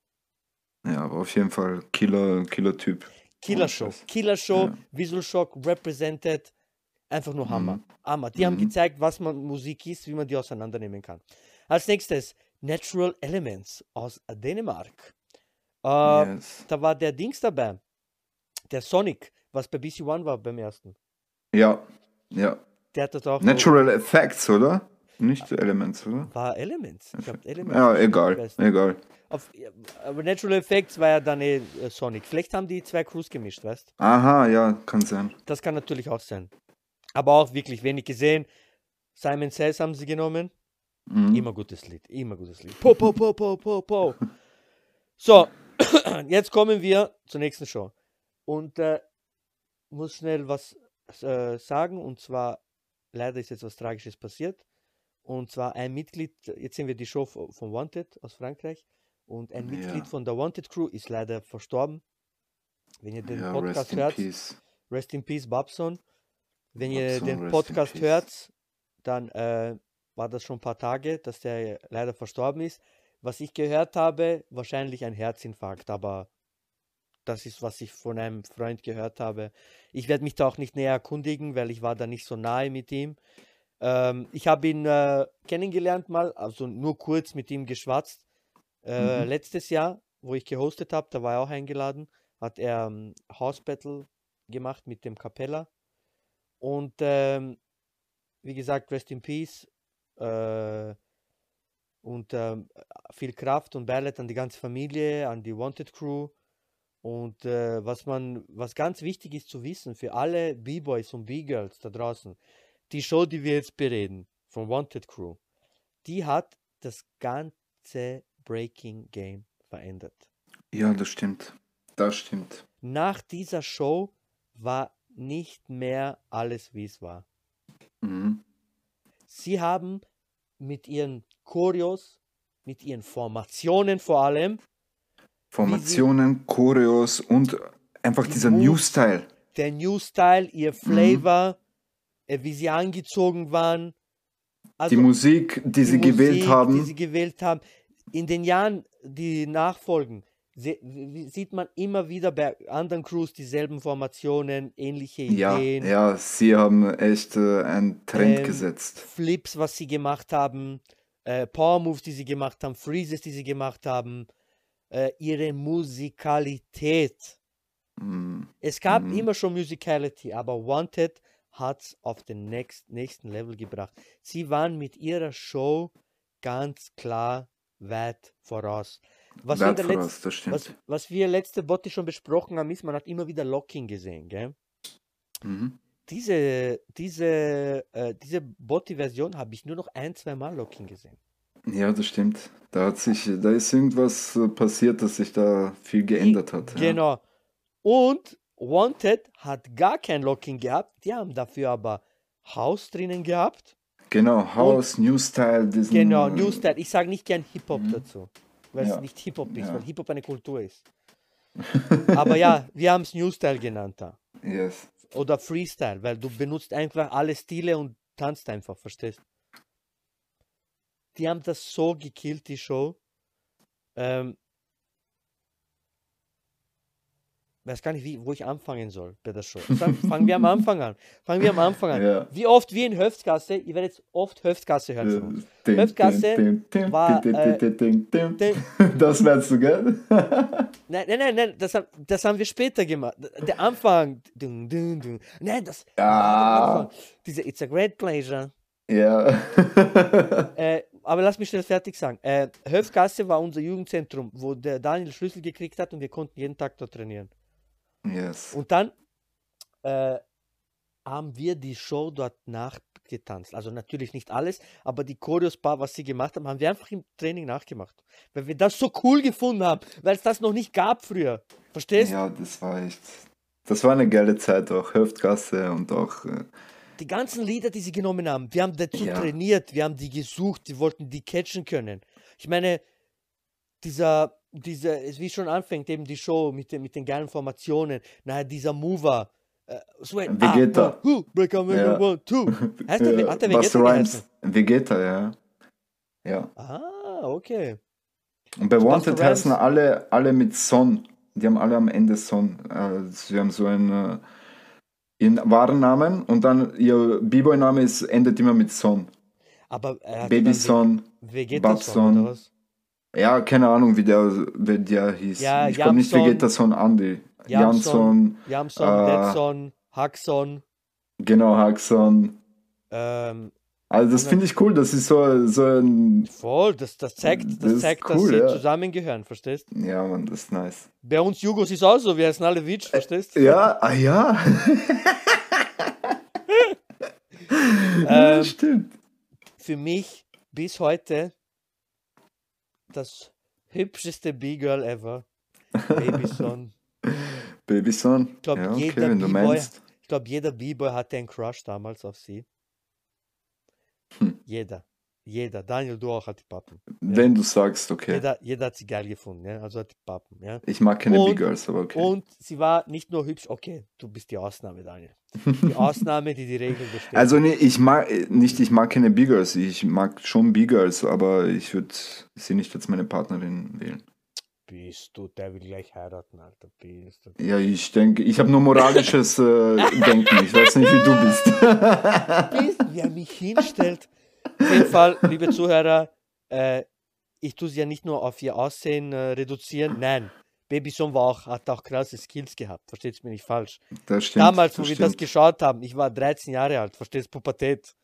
Speaker 2: Ja, aber auf jeden Fall Killer, Killer-Typ.
Speaker 1: Killer
Speaker 2: Oh,
Speaker 1: Show.
Speaker 2: Scheiß.
Speaker 1: Killer Show,
Speaker 2: Ja.
Speaker 1: Visual Shock, represented. Einfach nur Hammer.
Speaker 2: Mhm.
Speaker 1: Hammer. Die haben
Speaker 2: Mhm.
Speaker 1: gezeigt, was man Musik ist, wie man die auseinandernehmen kann. Als nächstes Natural Elements aus Dänemark. Äh,
Speaker 2: Yes.
Speaker 1: Da war der Dings dabei. Der Sonic, was bei BC One war beim ersten.
Speaker 2: Ja, ja.
Speaker 1: Der hat das auch.
Speaker 2: Natural Effects, oder? Nicht Elements, oder?
Speaker 1: War Elements. Ich glaub, Elements.
Speaker 2: Ja, egal, egal.
Speaker 1: Auf, aber Natural Effects war ja dann eh äh, Sonic. Vielleicht haben die zwei Crews gemischt, weißt
Speaker 2: Aha, ja, kann sein.
Speaker 1: Das kann natürlich auch sein. Aber auch wirklich wenig gesehen. Simon Says haben sie genommen.
Speaker 2: Mhm.
Speaker 1: Immer gutes Lied, immer gutes Lied. Po, po, po, po, po, po. So, jetzt kommen wir zur nächsten Show. Und äh, muss schnell was äh, sagen. Und zwar, leider ist jetzt was Tragisches passiert. Und zwar ein Mitglied, jetzt sehen wir die Show von Wanted aus Frankreich. Und ein
Speaker 2: Ja.
Speaker 1: Mitglied von der Wanted Crew ist leider verstorben. Wenn ihr den
Speaker 2: Ja,
Speaker 1: Podcast
Speaker 2: rest
Speaker 1: hört. Rest in Peace, Babson. Wenn ihr den Podcast hört, dann äh, war das schon ein paar Tage, dass der leider verstorben ist. Was ich gehört habe, wahrscheinlich ein Herzinfarkt, aber das ist, was ich von einem Freund gehört habe. Ich werde mich da auch nicht näher erkundigen, weil ich war da nicht so nahe mit ihm. Ähm, ich habe ihn äh, kennengelernt mal, also nur kurz mit ihm geschwatzt. Äh,
Speaker 2: Mhm.
Speaker 1: Letztes Jahr, wo ich gehostet habe, da war er auch eingeladen, hat er ähm, House Battle gemacht mit dem Capella. Und ähm, wie gesagt, Rest in Peace. Äh, und ähm, viel Kraft und Beileid an die ganze Familie, an die Wanted Crew. Und äh, was man, was ganz wichtig ist zu wissen für alle B-Boys und B-Girls da draußen, die Show, die wir jetzt bereden, von Wanted Crew, die hat das ganze Breaking Game verändert.
Speaker 2: Ja, das stimmt. Das stimmt.
Speaker 1: Nach dieser Show war nicht mehr alles, wie es war.
Speaker 2: Mhm.
Speaker 1: Sie haben mit ihren Choreos, mit ihren Formationen vor allem,
Speaker 2: Formationen, Choreos und einfach
Speaker 1: Die
Speaker 2: dieser
Speaker 1: Moves.
Speaker 2: New Style.
Speaker 1: der New Style, ihr Flavor, äh, wie sie angezogen waren. Also
Speaker 2: die Musik, die, sie
Speaker 1: die
Speaker 2: gewählt
Speaker 1: Musik,
Speaker 2: haben.
Speaker 1: Die sie gewählt haben. In den Jahren, die nachfolgen, sieht man immer wieder bei anderen Crews dieselben Formationen, ähnliche
Speaker 2: ja,
Speaker 1: Ideen,
Speaker 2: ja, sie haben echt äh, einen Trend
Speaker 1: Ähm,
Speaker 2: gesetzt.
Speaker 1: Flips, was sie gemacht haben, äh, Power Moves, die sie gemacht haben, Freezes, die sie gemacht haben, äh, ihre Musikalität.
Speaker 2: Mm,
Speaker 1: Es gab
Speaker 2: Mhm.
Speaker 1: immer schon Musicality, aber Wanted hat es auf den next, nächsten Level gebracht. Sie waren mit ihrer Show ganz klar weit voraus. Was, wir,
Speaker 2: voraus,
Speaker 1: letz-
Speaker 2: das stimmt.
Speaker 1: was, was wir letzte Botte schon besprochen haben, ist, man hat immer wieder Locking gesehen. Gell?
Speaker 2: Mhm.
Speaker 1: Diese, diese, äh, diese Botti-Version habe ich nur noch ein, zwei Mal Locking gesehen.
Speaker 2: Ja, das stimmt. Da hat sich, da ist irgendwas äh, passiert, dass sich da viel geändert hat. Ja.
Speaker 1: Genau. Und Wanted hat gar kein Locking gehabt. Die haben dafür aber House drinnen gehabt.
Speaker 2: Genau, House, New Style, diesen.
Speaker 1: Genau,
Speaker 2: äh,
Speaker 1: New Style. Ich sage nicht gern Hip-Hop
Speaker 2: Mhm.
Speaker 1: dazu, weil
Speaker 2: Ja.
Speaker 1: es nicht Hip-Hop ist,
Speaker 2: Ja.
Speaker 1: weil Hip-Hop eine Kultur ist. Aber ja, wir haben es New Style genannt da.
Speaker 2: Yes.
Speaker 1: Oder Freestyle, weil du benutzt einfach alle Stile und tanzt einfach, verstehst? Die haben das so gekillt, die Show. Ähm, weiß gar nicht, wie, wo ich anfangen soll bei der Show. Fang- Fangen wir am Anfang an. Fangen wir am Anfang an.
Speaker 2: Ja.
Speaker 1: Wie oft wir in Höftgasse, ihr werdet jetzt oft Höftgasse hören von uns. Höftgasse
Speaker 2: dim,
Speaker 1: war, äh.
Speaker 2: Das meinst du, gell?
Speaker 1: Nein, nein, nein, nein das, haben- das haben wir später gemacht. Der Anfang. Dun, dun, dun. Nein, das.
Speaker 2: Ja.
Speaker 1: Anfang. Diese It's a great pleasure.
Speaker 2: Ja.
Speaker 1: Äh, aber lass mich schnell fertig sagen. Äh, Höfgasse war unser Jugendzentrum, wo der Daniel Schlüssel gekriegt hat und wir konnten jeden Tag dort trainieren.
Speaker 2: Yes.
Speaker 1: Und dann äh, haben wir die Show dort nachgetanzt. Also natürlich nicht alles, aber die Choreos, paar, was sie gemacht haben, haben wir einfach im Training nachgemacht. Weil wir das so cool gefunden haben, weil es das noch nicht gab früher. Verstehst?
Speaker 2: Ja, das war echt. Das war eine geile Zeit auch. Höftgasse und auch. Äh,
Speaker 1: Die ganzen Lieder, die sie genommen haben, wir haben dazu
Speaker 2: Ja.
Speaker 1: trainiert, wir haben die gesucht, wir wollten die catchen können. Ich meine, dieser, dieser, es wie schon anfängt, eben die Show mit den, mit den geilen Formationen, naja, dieser Mover, äh, Sweat,
Speaker 2: Vegeta.
Speaker 1: ah, two, break make
Speaker 2: Ja.
Speaker 1: one, two. Heißt der,
Speaker 2: äh,
Speaker 1: hat der Vegeta
Speaker 2: Rhymes. Vegeta, ja. Ja.
Speaker 1: Ah, okay.
Speaker 2: Und bei Wanted heißen alle, alle mit Son. Die haben alle am Ende Son. Äh, sie haben so einen äh, ihren wahren Namen und dann ihr B-Boy-Name endet immer mit Son.
Speaker 1: Aber er
Speaker 2: Baby Son.
Speaker 1: Ve- Vegeta
Speaker 2: Bab
Speaker 1: Son?
Speaker 2: Ja, keine Ahnung, wie der, wie der hieß.
Speaker 1: Ja,
Speaker 2: ich glaube nicht
Speaker 1: Jamson.
Speaker 2: Vegeta Son Andy.
Speaker 1: Jamson.
Speaker 2: Jansson,
Speaker 1: Jamson,
Speaker 2: Äh,
Speaker 1: Haxon,
Speaker 2: genau, Haxon.
Speaker 1: ähm,
Speaker 2: Also das finde ich cool, das ist so, so ein.
Speaker 1: voll, das, das zeigt, das
Speaker 2: Das
Speaker 1: zeigt
Speaker 2: cool,
Speaker 1: dass sie
Speaker 2: ja.
Speaker 1: zusammengehören, verstehst?
Speaker 2: Ja, Mann, das ist nice.
Speaker 1: Bei uns Jugos ist auch so, wir heißen alle Witsch, verstehst?
Speaker 2: Ja, ah ja. ja,
Speaker 1: Ähm,
Speaker 2: stimmt.
Speaker 1: Für mich bis heute das hübscheste B-Girl ever. Babyson.
Speaker 2: Babyson.
Speaker 1: Ich glaub,
Speaker 2: ja, okay,
Speaker 1: jeder B-Boy-
Speaker 2: meinst.
Speaker 1: Ich glaube, jeder B-Boy hatte einen Crush damals auf sie.
Speaker 2: Hm.
Speaker 1: Jeder. Jeder. Daniel, du auch hat die Pappen.
Speaker 2: Wenn du sagst, okay.
Speaker 1: Jeder, jeder hat sie geil gefunden, ja? also hat die Pappen. Ja?
Speaker 2: Ich mag keine
Speaker 1: Und-
Speaker 2: B-Girls, aber okay.
Speaker 1: Und sie war nicht nur hübsch, okay, du bist die Ausnahme, Daniel. Die Ausnahme, die die Regel bestätigt.
Speaker 2: Also nee, ich mag nicht, ich mag keine B-Girls. Ich mag schon B-Girls, aber ich würde sie nicht als meine Partnerin wählen.
Speaker 1: bist du, der will gleich heiraten, Alter. Bist du.
Speaker 2: Ja, ich denke, ich habe nur moralisches äh, Denken. Ich weiß nicht, wie du bist.
Speaker 1: bist, wie er mich hinstellt. Auf jeden Fall, liebe Zuhörer, äh, ich tue sie ja nicht nur auf ihr Aussehen äh, reduzieren. Nein, Babyson war auch, hat auch krasse Skills gehabt. Versteht's mir nicht falsch.
Speaker 2: Das stimmt.
Speaker 1: Damals, wo
Speaker 2: das
Speaker 1: wir das
Speaker 2: stimmt.
Speaker 1: geschaut haben, ich war 13 Jahre alt. Verstehst Pubertät.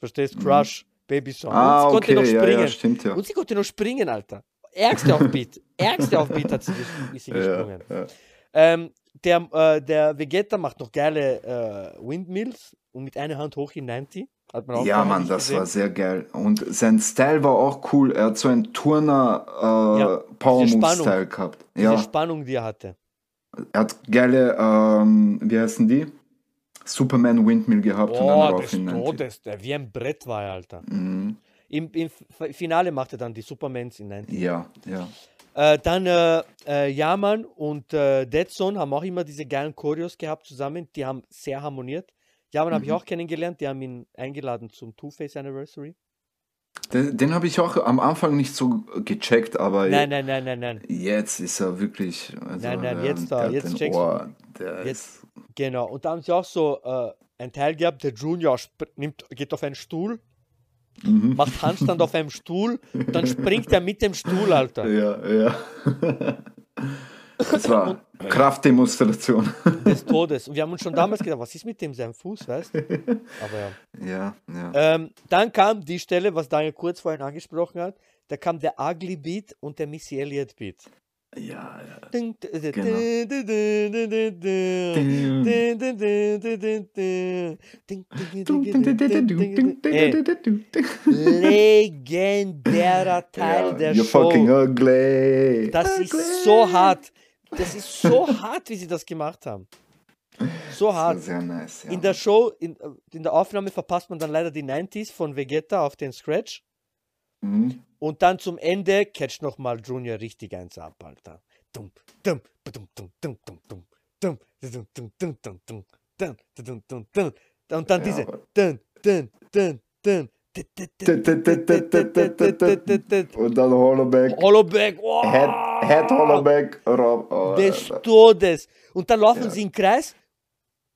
Speaker 1: Verstehst Crush, Babyson.
Speaker 2: Ah,
Speaker 1: Und sie konnte
Speaker 2: okay,
Speaker 1: noch
Speaker 2: ja,
Speaker 1: springen.
Speaker 2: ja, stimmt ja.
Speaker 1: Und sie konnte noch springen, Alter. ärgste auf Beat. Ärgste auf Beat hat sie, ist sie gesprungen.
Speaker 2: Ja, ja.
Speaker 1: Ähm, der, äh, der Vegeta macht noch geile äh, Windmills und mit einer Hand hoch in 90. Man
Speaker 2: ja, Mann, das
Speaker 1: gesehen.
Speaker 2: war sehr geil. Und sein Style war auch cool. Er hat so einen Turner
Speaker 1: Ja,
Speaker 2: äh, Power
Speaker 1: diese
Speaker 2: Move
Speaker 1: Spannung.
Speaker 2: Style gehabt.
Speaker 1: Diese
Speaker 2: Ja,
Speaker 1: Spannung, die er hatte.
Speaker 2: er hat geile, ähm, wie heißen die? Superman Windmill gehabt und dann
Speaker 1: Boah,
Speaker 2: rauf
Speaker 1: des
Speaker 2: in 90.
Speaker 1: Todes, der wie ein Brett war er, Alter.
Speaker 2: Mhm.
Speaker 1: Im, Im Finale macht er dann die Supermans in 90.
Speaker 2: Ja, ja.
Speaker 1: Äh, dann äh, äh, Yaman und äh, Dead Zone haben auch immer diese geilen Choreos gehabt zusammen. Die haben sehr harmoniert. Yaman habe ich
Speaker 2: Mhm.
Speaker 1: auch kennengelernt. Die haben ihn eingeladen zum Two-Face Anniversary.
Speaker 2: Den, den habe ich auch am Anfang nicht so gecheckt, aber
Speaker 1: Nein, nein, nein, nein, nein.
Speaker 2: jetzt ist er wirklich. Also
Speaker 1: Nein, nein, jetzt da, jetzt checkst du.
Speaker 2: Ohr, der
Speaker 1: Jetzt-. Genau. Und da haben sie auch so äh, einen Teil gehabt, der Junior nimmt, geht auf einen Stuhl,
Speaker 2: Mhm.
Speaker 1: macht Handstand auf einem Stuhl, dann springt er mit dem Stuhl, Alter.
Speaker 2: Ja, ja. Das war Kraftdemonstration.
Speaker 1: Des Todes. Und wir haben uns schon damals gedacht, was ist mit dem seinem Fuß, weißt du? Aber ja.
Speaker 2: Ja, ja.
Speaker 1: Ähm, dann kam die Stelle, was Daniel kurz vorhin angesprochen hat. Da kam der Ugly Beat und der Missy Elliott Beat.
Speaker 2: Ja, ja. Genau.
Speaker 1: legendärer Teil
Speaker 2: Ja,
Speaker 1: der
Speaker 2: You're
Speaker 1: Show.
Speaker 2: fucking ugly.
Speaker 1: Das
Speaker 2: ugly.
Speaker 1: ist so hart. Das ist so hart, wie sie das gemacht haben. So hart.
Speaker 2: nice. Ja.
Speaker 1: In der Show, in, äh, in der Aufnahme verpasst man dann leider die 90s von Vegeta auf den Scratch.
Speaker 2: Mhm.
Speaker 1: Und dann zum Ende catcht nochmal Junior richtig eins ab, Alter. Dum, dum, badum, dum, dum, dum, dum, dum, dum, dum, dum, dum, dum, dum, dum, dum, dum. Und dann
Speaker 2: Ja,
Speaker 1: diese
Speaker 2: aber-
Speaker 1: dun, dun, dun, dun.
Speaker 2: Und dann Hollowback.
Speaker 1: Hollowback, oh,
Speaker 2: Head, Head Hollowback. Rob. Oh,
Speaker 1: des
Speaker 2: Alter.
Speaker 1: Todes. Und dann laufen
Speaker 2: Ja.
Speaker 1: sie im Kreis.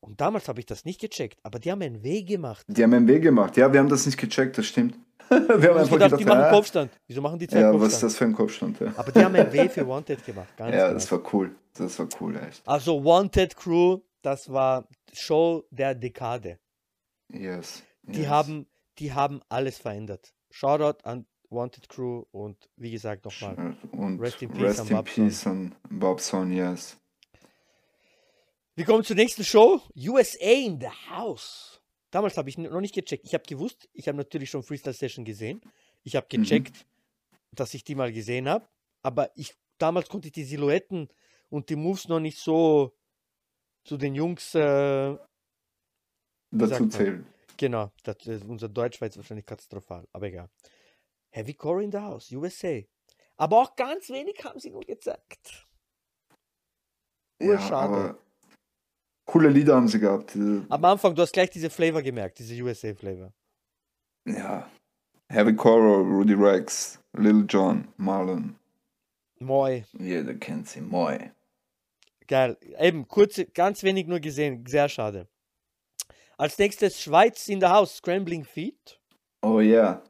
Speaker 1: Und damals habe ich das nicht gecheckt, aber die haben einen Weg gemacht.
Speaker 2: Die haben einen Weg gemacht. Ja, wir haben das nicht gecheckt, das stimmt. wir haben einfach
Speaker 1: gedacht, die
Speaker 2: gedacht,
Speaker 1: machen
Speaker 2: ah,
Speaker 1: Kopfstand. Wieso machen die zwei
Speaker 2: ja, was ist
Speaker 1: Kopfstand?
Speaker 2: das für ein Kopfstand? Ja,
Speaker 1: Aber die haben einen W für Wanted gemacht.
Speaker 2: Ja
Speaker 1: genau.
Speaker 2: das war cool. Das war cool, echt.
Speaker 1: Also Wanted Crew, das war Show der Dekade.
Speaker 2: Yes.
Speaker 1: Die
Speaker 2: yes.
Speaker 1: haben, die haben alles verändert. Shoutout an Wanted Crew und wie gesagt nochmal.
Speaker 2: Und
Speaker 1: Rest in Peace
Speaker 2: Rest
Speaker 1: an
Speaker 2: in
Speaker 1: Bobson.
Speaker 2: Peace an Bobson, yes.
Speaker 1: Wir kommen zur nächsten Show. USA in the House. Damals habe ich noch nicht gecheckt. Ich habe gewusst, ich habe natürlich schon Freestyle Session gesehen. Ich habe
Speaker 2: Mhm.
Speaker 1: gecheckt, dass ich die mal gesehen habe. Aber ich damals konnte ich die Silhouetten und die Moves noch nicht so zu den Jungs äh,
Speaker 2: Dazu zählen.
Speaker 1: Genau, das, ist- unser Deutsch war jetzt wahrscheinlich katastrophal, aber egal. Heavy Core in the House, USA. Aber auch ganz wenig haben sie nur gezeigt.
Speaker 2: Ja,
Speaker 1: Urschade.
Speaker 2: aber coole Lieder haben sie gehabt.
Speaker 1: Am Anfang, du hast gleich diese Flavor gemerkt, diese USA-Flavor.
Speaker 2: Ja. Heavy Coral, Rudy Rex, Lil Jon, Marlon.
Speaker 1: Moi,
Speaker 2: Jeder kennt sie. Moi.
Speaker 1: geil. Eben, kurz, ganz wenig nur gesehen, sehr schade. Als nächstes Schweiz in the House, Scrambling Feet.
Speaker 2: Oh ja.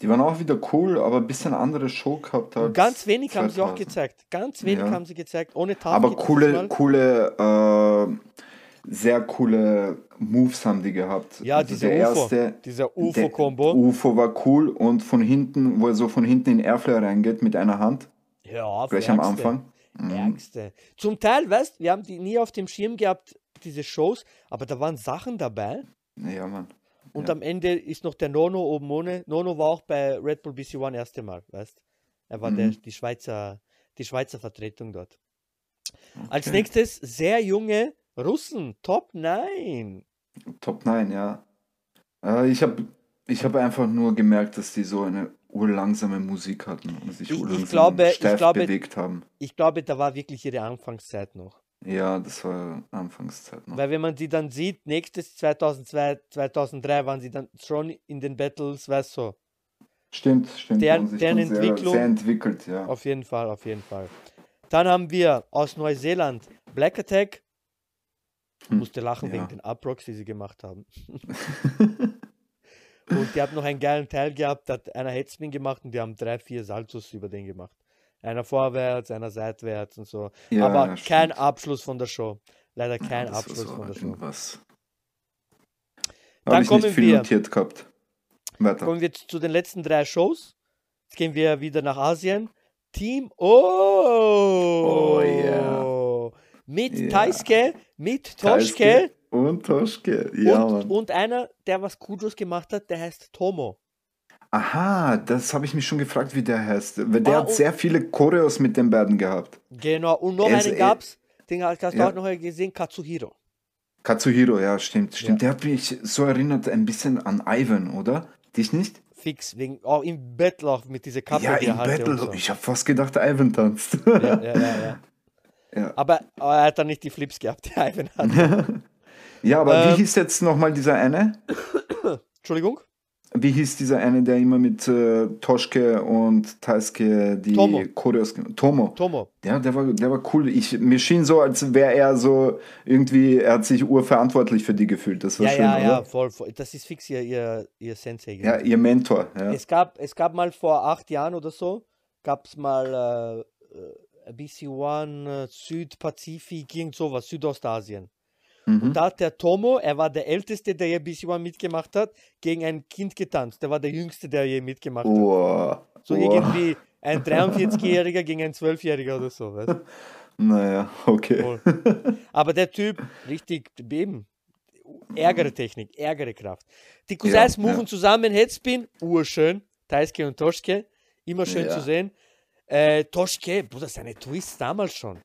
Speaker 2: Die waren auch wieder cool, aber ein bisschen andere Show gehabt als
Speaker 1: ganz wenig haben sie auch
Speaker 2: 2000.
Speaker 1: gezeigt. Ganz wenig
Speaker 2: Ja.
Speaker 1: haben sie gezeigt, ohne Tafel.
Speaker 2: Aber coole, coole, äh, sehr coole Moves haben die gehabt.
Speaker 1: Ja,
Speaker 2: Also
Speaker 1: dieser
Speaker 2: der
Speaker 1: UFO,
Speaker 2: erste,
Speaker 1: dieser
Speaker 2: der
Speaker 1: UFO-Kombo.
Speaker 2: UFO war cool und von hinten, wo er so von hinten in Airflow reingeht mit einer Hand,
Speaker 1: Ja,
Speaker 2: gleich am
Speaker 1: Ärgste.
Speaker 2: Anfang. Mhm.
Speaker 1: Ärgste. Zum Teil, weißt wir haben die nie auf dem Schirm gehabt, diese Shows, aber da waren Sachen dabei.
Speaker 2: Ja, Mann.
Speaker 1: Und
Speaker 2: Ja.
Speaker 1: am Ende ist noch der Nono oben ohne. Nono war auch bei Red Bull BC One erste Mal, weißt Er war der,
Speaker 2: Mhm.
Speaker 1: die, Schweizer, die Schweizer Vertretung dort. Als
Speaker 2: Okay.
Speaker 1: nächstes sehr junge Russen, Top 9.
Speaker 2: Top 9, ja. Äh, ich habe ich hab einfach nur gemerkt, dass die so eine urlangsame Musik hatten und sich
Speaker 1: Ich- ich glaube- ich
Speaker 2: steif
Speaker 1: glaube-
Speaker 2: bewegt haben.
Speaker 1: Ich glaube, da war wirklich ihre Anfangszeit noch.
Speaker 2: Ja, das war Anfangszeit noch.
Speaker 1: Weil wenn man sie dann sieht, nächstes 2002, 2003 waren sie dann schon in den Battles, weißt du, so.
Speaker 2: Stimmt, stimmt. Sich
Speaker 1: deren
Speaker 2: dann sehr,
Speaker 1: Entwicklung-
Speaker 2: sehr entwickelt, ja.
Speaker 1: Auf jeden Fall, auf jeden Fall. Dann haben wir aus Neuseeland Black Attack.
Speaker 2: Hm,
Speaker 1: Musste lachen
Speaker 2: ja.
Speaker 1: wegen den Uprocks, die sie gemacht haben. und die haben noch einen geilen Teil gehabt, da hat einer Headspin gemacht und die haben drei, vier Saltos über den gemacht. Einer vorwärts, einer seitwärts und so.
Speaker 2: Ja,
Speaker 1: Aber
Speaker 2: ja,
Speaker 1: kein
Speaker 2: stimmt.
Speaker 1: Abschluss von der Show. Leider
Speaker 2: Ja,
Speaker 1: kein
Speaker 2: war
Speaker 1: Abschluss von der Show.
Speaker 2: irgendwas.
Speaker 1: Dann
Speaker 2: ich
Speaker 1: kommen
Speaker 2: nicht viel
Speaker 1: wir-
Speaker 2: notiert gehabt. Weiter.
Speaker 1: Kommen wir zu den letzten drei Shows. Jetzt gehen wir wieder nach Asien. Team Oh!
Speaker 2: Oh, yeah.
Speaker 1: Mit
Speaker 2: Ja.
Speaker 1: Taisuke, mit Toshke
Speaker 2: Taisuke Und Toshke. Ja,
Speaker 1: und, und einer, der was Kujos gemacht hat, der heißt Tomo.
Speaker 2: Aha, das habe ich mich schon gefragt, wie der heißt. Weil der
Speaker 1: Ah,
Speaker 2: hat sehr viele Choreos mit den beiden gehabt.
Speaker 1: Genau, und noch einen
Speaker 2: er-
Speaker 1: gab's, den hast du
Speaker 2: Ja.
Speaker 1: auch noch gesehen, Katsuhiro.
Speaker 2: Katsuhiro, ja, stimmt, stimmt.
Speaker 1: Ja.
Speaker 2: Der hat mich so erinnert ein bisschen an Ivan, oder? Dich nicht?
Speaker 1: Fix, wegen, auch im Bettlauf mit dieser Kappe,
Speaker 2: ja,
Speaker 1: die
Speaker 2: im Battle.
Speaker 1: so.
Speaker 2: Ich habe fast gedacht, Ivan tanzt.
Speaker 1: Ja, ja, ja, ja.
Speaker 2: Ja.
Speaker 1: Aber, aber er hat dann nicht die Flips gehabt, der Ivan hat.
Speaker 2: Ja, aber
Speaker 1: Ähm,
Speaker 2: wie hieß jetzt nochmal dieser eine?
Speaker 1: Entschuldigung?
Speaker 2: Wie hieß dieser eine, der immer mit äh, Toshke und Taisuke die
Speaker 1: Tomo.
Speaker 2: Choreos... Tomo.
Speaker 1: Tomo.
Speaker 2: Ja, der war, der war cool. Ich, mir schien so, als wäre er so irgendwie, er hat sich urverantwortlich für die gefühlt. Das war
Speaker 1: Ja,
Speaker 2: schön,
Speaker 1: ja,
Speaker 2: oder?
Speaker 1: ja, voll, voll. Das ist fix ihr, ihr, ihr Sensei.
Speaker 2: Ja, ihr Mentor. Ja.
Speaker 1: Es, gab, es gab mal vor acht Jahren oder so, gab es mal äh, äh, BC1, äh, Südpazifik, irgend sowas, Südostasien.
Speaker 2: Mhm.
Speaker 1: Und da hat der Tomo, er war der Älteste, der je BC1 mitgemacht hat, gegen ein Kind getanzt. Der war der Jüngste, der je mitgemacht hat.
Speaker 2: Wow.
Speaker 1: So
Speaker 2: wow.
Speaker 1: irgendwie ein 43-Jähriger gegen ein 12-Jähriger oder so. Weißt?
Speaker 2: Naja, okay.
Speaker 1: Voll. Aber der Typ, richtig, eben, ärgere Technik, ärgere Kraft. Die Cousins
Speaker 2: Ja, ja.
Speaker 1: zusammen, Headspin, urschön. Taisuke und Toshke, immer schön
Speaker 2: Ja.
Speaker 1: zu sehen. Äh, Toshke, Bruder, seine Twists damals schon.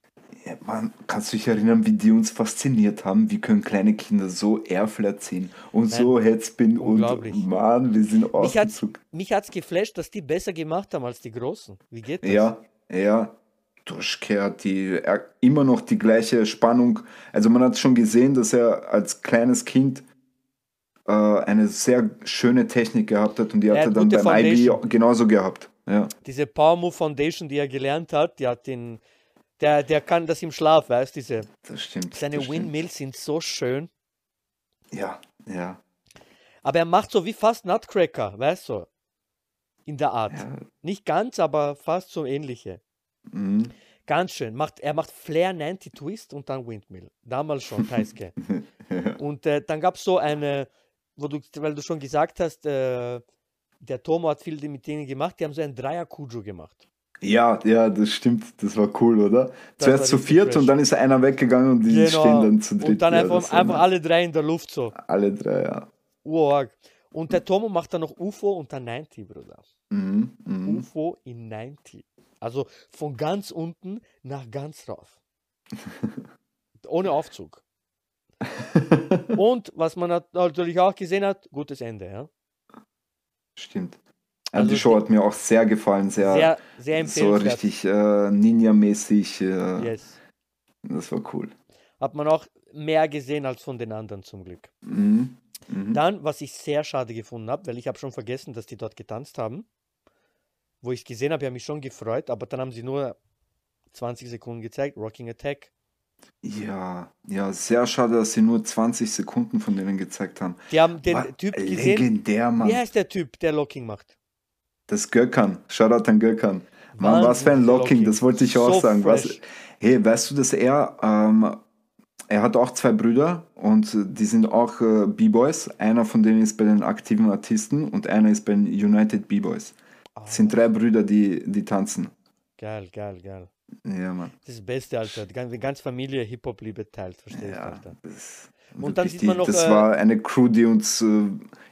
Speaker 2: Ja, Mann, kannst du dich erinnern, wie die uns fasziniert haben? Wie können kleine Kinder so Airflat ziehen und so Headspin und. Mann, wir sind ausgezuckt.
Speaker 1: mich hat's geflasht, dass die besser gemacht haben als die Großen. Wie geht das?
Speaker 2: Ja, ja. Duschke hat die, er, immer noch die gleiche Spannung. Also man hat schon gesehen, dass er als kleines Kind äh, eine sehr schöne Technik gehabt hat und die
Speaker 1: Er
Speaker 2: hat er
Speaker 1: hat
Speaker 2: dann beim IB
Speaker 1: Foundation.
Speaker 2: genauso gehabt. Ja,
Speaker 1: Diese Power Move Foundation, die er gelernt hat, die hat den, der, der kann das im Schlaf, weißt du? Diese,
Speaker 2: das stimmt.
Speaker 1: seine
Speaker 2: das stimmt.
Speaker 1: Windmills sind so schön.
Speaker 2: Ja, ja.
Speaker 1: Aber er macht so wie fast Nutcracker, weißt du? In der Art.
Speaker 2: ja.
Speaker 1: Nicht ganz, aber fast so ähnliche.
Speaker 2: Mhm.
Speaker 1: Ganz schön. Macht, er macht Flair 90 Twist und dann Windmill. Damals schon, Taisuke. und äh, dann gab es so eine, wo du, weil du schon gesagt hast, äh, der Tomo hat viel mit denen gemacht, die haben so ein Dreier-Kujo gemacht.
Speaker 2: Ja, ja, das stimmt. Das war cool, oder?
Speaker 1: Das
Speaker 2: Zuerst zu viert
Speaker 1: fresh.
Speaker 2: und dann ist einer weggegangen und die stehen dann zu dritt.
Speaker 1: Genau. und dann
Speaker 2: Ja,
Speaker 1: einfach, alle drei in der Luft so.
Speaker 2: alle drei, ja.
Speaker 1: Urarg. Und der Tomo macht dann noch UFO und dann 90, Bruder.
Speaker 2: Mhm, mhm.
Speaker 1: UFO in 90. Also von ganz unten nach ganz rauf. Ohne Aufzug. Und was man nat- natürlich auch gesehen hat, gutes Ende. Ja?
Speaker 2: Stimmt. Also
Speaker 1: Also
Speaker 2: die Show hat mir auch sehr gefallen, sehr,
Speaker 1: Sehr, sehr
Speaker 2: so richtig äh, Ninja-mäßig. Äh,
Speaker 1: Yes.
Speaker 2: Das war cool.
Speaker 1: Hat man auch mehr gesehen als von den anderen zum Glück.
Speaker 2: Mhm. Mhm.
Speaker 1: Dann, was ich sehr schade gefunden habe, weil ich habe schon vergessen, dass die dort getanzt haben. Wo ich es gesehen habe, habe ich mich schon gefreut, aber dann haben sie nur 20 Sekunden gezeigt. Rocking Attack.
Speaker 2: Ja, ja, sehr schade, dass sie nur 20 Sekunden von denen gezeigt haben.
Speaker 1: Die haben den
Speaker 2: War
Speaker 1: Typ gesehen.
Speaker 2: Legendär, Mann.
Speaker 1: Wie heißt der Typ, der Locking macht?
Speaker 2: Das Gökhan. Shoutout an Gökhan. Mann, was für ein Locking, das wollte ich auch
Speaker 1: So
Speaker 2: sagen. Was, hey, weißt du, dass er, ähm, er hat auch zwei Brüder und die sind auch äh, B-Boys. Einer von denen ist bei den aktiven Artisten und einer ist bei den United B-Boys. Das sind drei Brüder, die, die tanzen.
Speaker 1: Geil, geil, geil.
Speaker 2: Ja, Mann.
Speaker 1: Das ist das Beste, Alter. Die ganze, Familie Hip-Hop-Liebe teilt, verstehst du,
Speaker 2: Ja,
Speaker 1: Alter.
Speaker 2: das,
Speaker 1: Und dann
Speaker 2: wirklich
Speaker 1: sieht man
Speaker 2: die-
Speaker 1: noch,
Speaker 2: das
Speaker 1: äh,
Speaker 2: war eine Crew, die uns äh,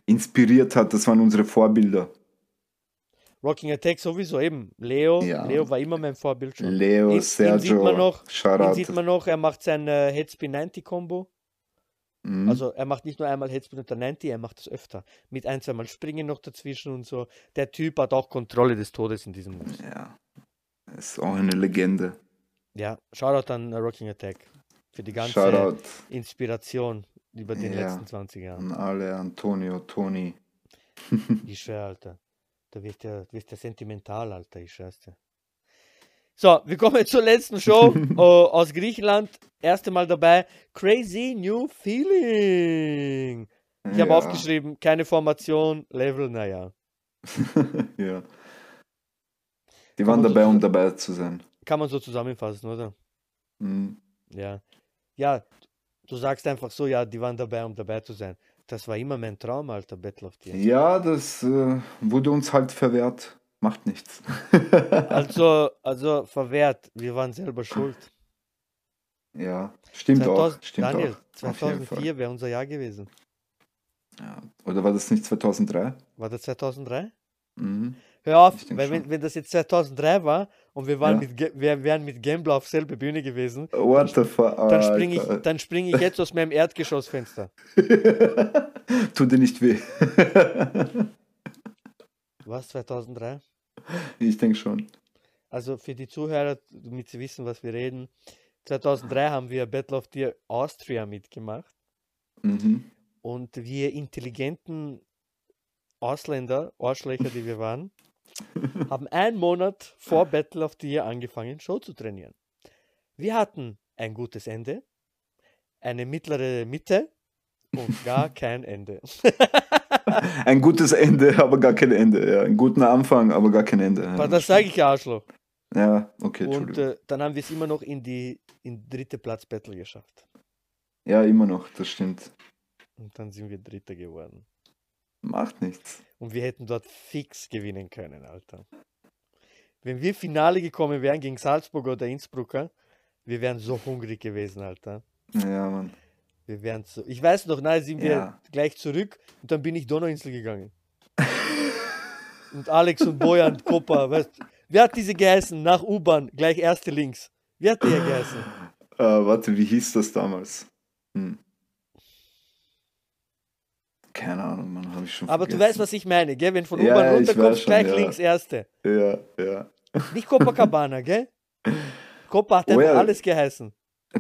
Speaker 2: inspiriert hat. Das waren unsere Vorbilder.
Speaker 1: Rocking Attack sowieso eben. Leo,
Speaker 2: Ja.
Speaker 1: Leo war immer mein Vorbild schon.
Speaker 2: Leo,
Speaker 1: Ihn- ihn
Speaker 2: Sergio,
Speaker 1: sieht man noch, Ihn
Speaker 2: Shoutout.
Speaker 1: sieht man noch, er macht sein äh, Headspin 90 Combo.
Speaker 2: Mhm.
Speaker 1: Also er macht nicht nur einmal Headspin unter 90, er macht das öfter. Mit ein, zweimal Springen noch dazwischen und so. Der Typ hat auch Kontrolle des Todes in diesem Moves.
Speaker 2: ja, ist auch eine Legende.
Speaker 1: Ja, Shoutout an Rocking Attack. Für die ganze
Speaker 2: Shoutout
Speaker 1: Inspiration über den
Speaker 2: Ja.
Speaker 1: letzten 20 Jahren.
Speaker 2: an alle, Antonio, Toni.
Speaker 1: Ich schwör, Alter. Du wirst ja, du wirst ja sentimental, Alter, ich dir. So, wir kommen zur letzten Show äh, aus Griechenland. Erste Mal dabei. Crazy New Feeling. Ich habe
Speaker 2: ja.
Speaker 1: aufgeschrieben, keine Formation, Level, naja.
Speaker 2: ja. Die
Speaker 1: Kann
Speaker 2: waren
Speaker 1: man so
Speaker 2: dabei, um dabei zu sein.
Speaker 1: Kann man so zusammenfassen, oder?
Speaker 2: Mhm.
Speaker 1: Ja. Ja, du sagst einfach so, ja, die waren dabei, um dabei zu sein. Das war immer mein Traum, Alter, Battle of the Ends.
Speaker 2: Ja, das äh, wurde uns halt verwehrt. macht nichts.
Speaker 1: Also, also verwehrt, wir waren selber schuld.
Speaker 2: ja, stimmt
Speaker 1: 2000
Speaker 2: auch. Stimmt
Speaker 1: Daniel,
Speaker 2: auch. Auf jeden Fall.
Speaker 1: 2004 wäre unser Jahr gewesen.
Speaker 2: Ja. Oder war das nicht 2003?
Speaker 1: War das 2003?
Speaker 2: Mhm.
Speaker 1: Hör auf, weil
Speaker 2: schon.
Speaker 1: wenn, wenn das jetzt 2003 war und wir, waren
Speaker 2: Ja.
Speaker 1: mit, wir wären mit Gambler auf selbe Bühne gewesen,
Speaker 2: What the fuck?
Speaker 1: dann springe ich, dann spring ich jetzt aus meinem Erdgeschossfenster.
Speaker 2: Tut dir nicht weh.
Speaker 1: Was, 2003?
Speaker 2: ich denke schon.
Speaker 1: Also für die Zuhörer, damit sie wissen, was wir reden. 2003 haben wir Battle of the Austria mitgemacht
Speaker 2: Mhm.
Speaker 1: und wir intelligenten Ausländer, Arschlöcher, die wir waren, haben einen Monat vor Battle of the Year angefangen, Show zu trainieren. Wir hatten ein gutes Ende, eine mittlere Mitte und gar kein Ende.
Speaker 2: Ein gutes Ende, aber gar kein Ende. Ja. Einen guten Anfang, aber gar kein Ende. Ja,
Speaker 1: das sage ich ja Arschloch.
Speaker 2: ja okay,
Speaker 1: Und äh, dann haben wir es immer noch in die in dritte Platz Battle geschafft.
Speaker 2: Ja, immer noch, das stimmt.
Speaker 1: Und dann sind wir Dritter geworden.
Speaker 2: Macht nichts.
Speaker 1: Und wir hätten dort fix gewinnen können, Alter. Wenn wir Finale gekommen wären gegen Salzburg oder Innsbrucker, wir wären so hungrig gewesen, Alter.
Speaker 2: Ja, Mann.
Speaker 1: Wir wären so. Ich weiß noch, nein, sind wir
Speaker 2: Ja.
Speaker 1: gleich zurück und dann bin ich Donauinsel gegangen. und Alex und Bojan, Koppa, weißt Wer hat diese geheißen? Nach U-Bahn, gleich erste links. Wer hat die ja geheißen?
Speaker 2: Äh, warte, wie hieß das damals? Hm. Keine Ahnung, Mann, habe ich schon
Speaker 1: Aber du
Speaker 2: vergessen.
Speaker 1: weißt, was ich meine, gell? Wenn von
Speaker 2: Ja, ich weiß
Speaker 1: runterkommst,
Speaker 2: schon,
Speaker 1: gleich
Speaker 2: ja.
Speaker 1: links erste.
Speaker 2: Ja, ja.
Speaker 1: Nicht Copacabana, gell? Copa hat
Speaker 2: Oh ja.
Speaker 1: alles geheißen.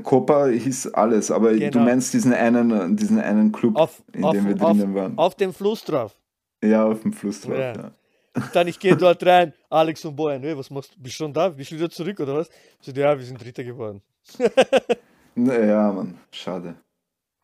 Speaker 2: Copa hieß alles, aber du
Speaker 1: Genau.
Speaker 2: meinst diesen einen, diesen einen Club,
Speaker 1: Auf,
Speaker 2: in
Speaker 1: auf,
Speaker 2: dem wir
Speaker 1: auf,
Speaker 2: drinnen waren.
Speaker 1: auf dem Fluss drauf.
Speaker 2: ja, auf dem Fluss drauf,
Speaker 1: Ja.
Speaker 2: ja.
Speaker 1: Dann ich gehe dort rein, Alex und Bojan, hey, was machst du? Bist du schon da? Bist du wieder zurück oder was? So, ja, wir sind Dritter geworden.
Speaker 2: Ja, Mann, schade.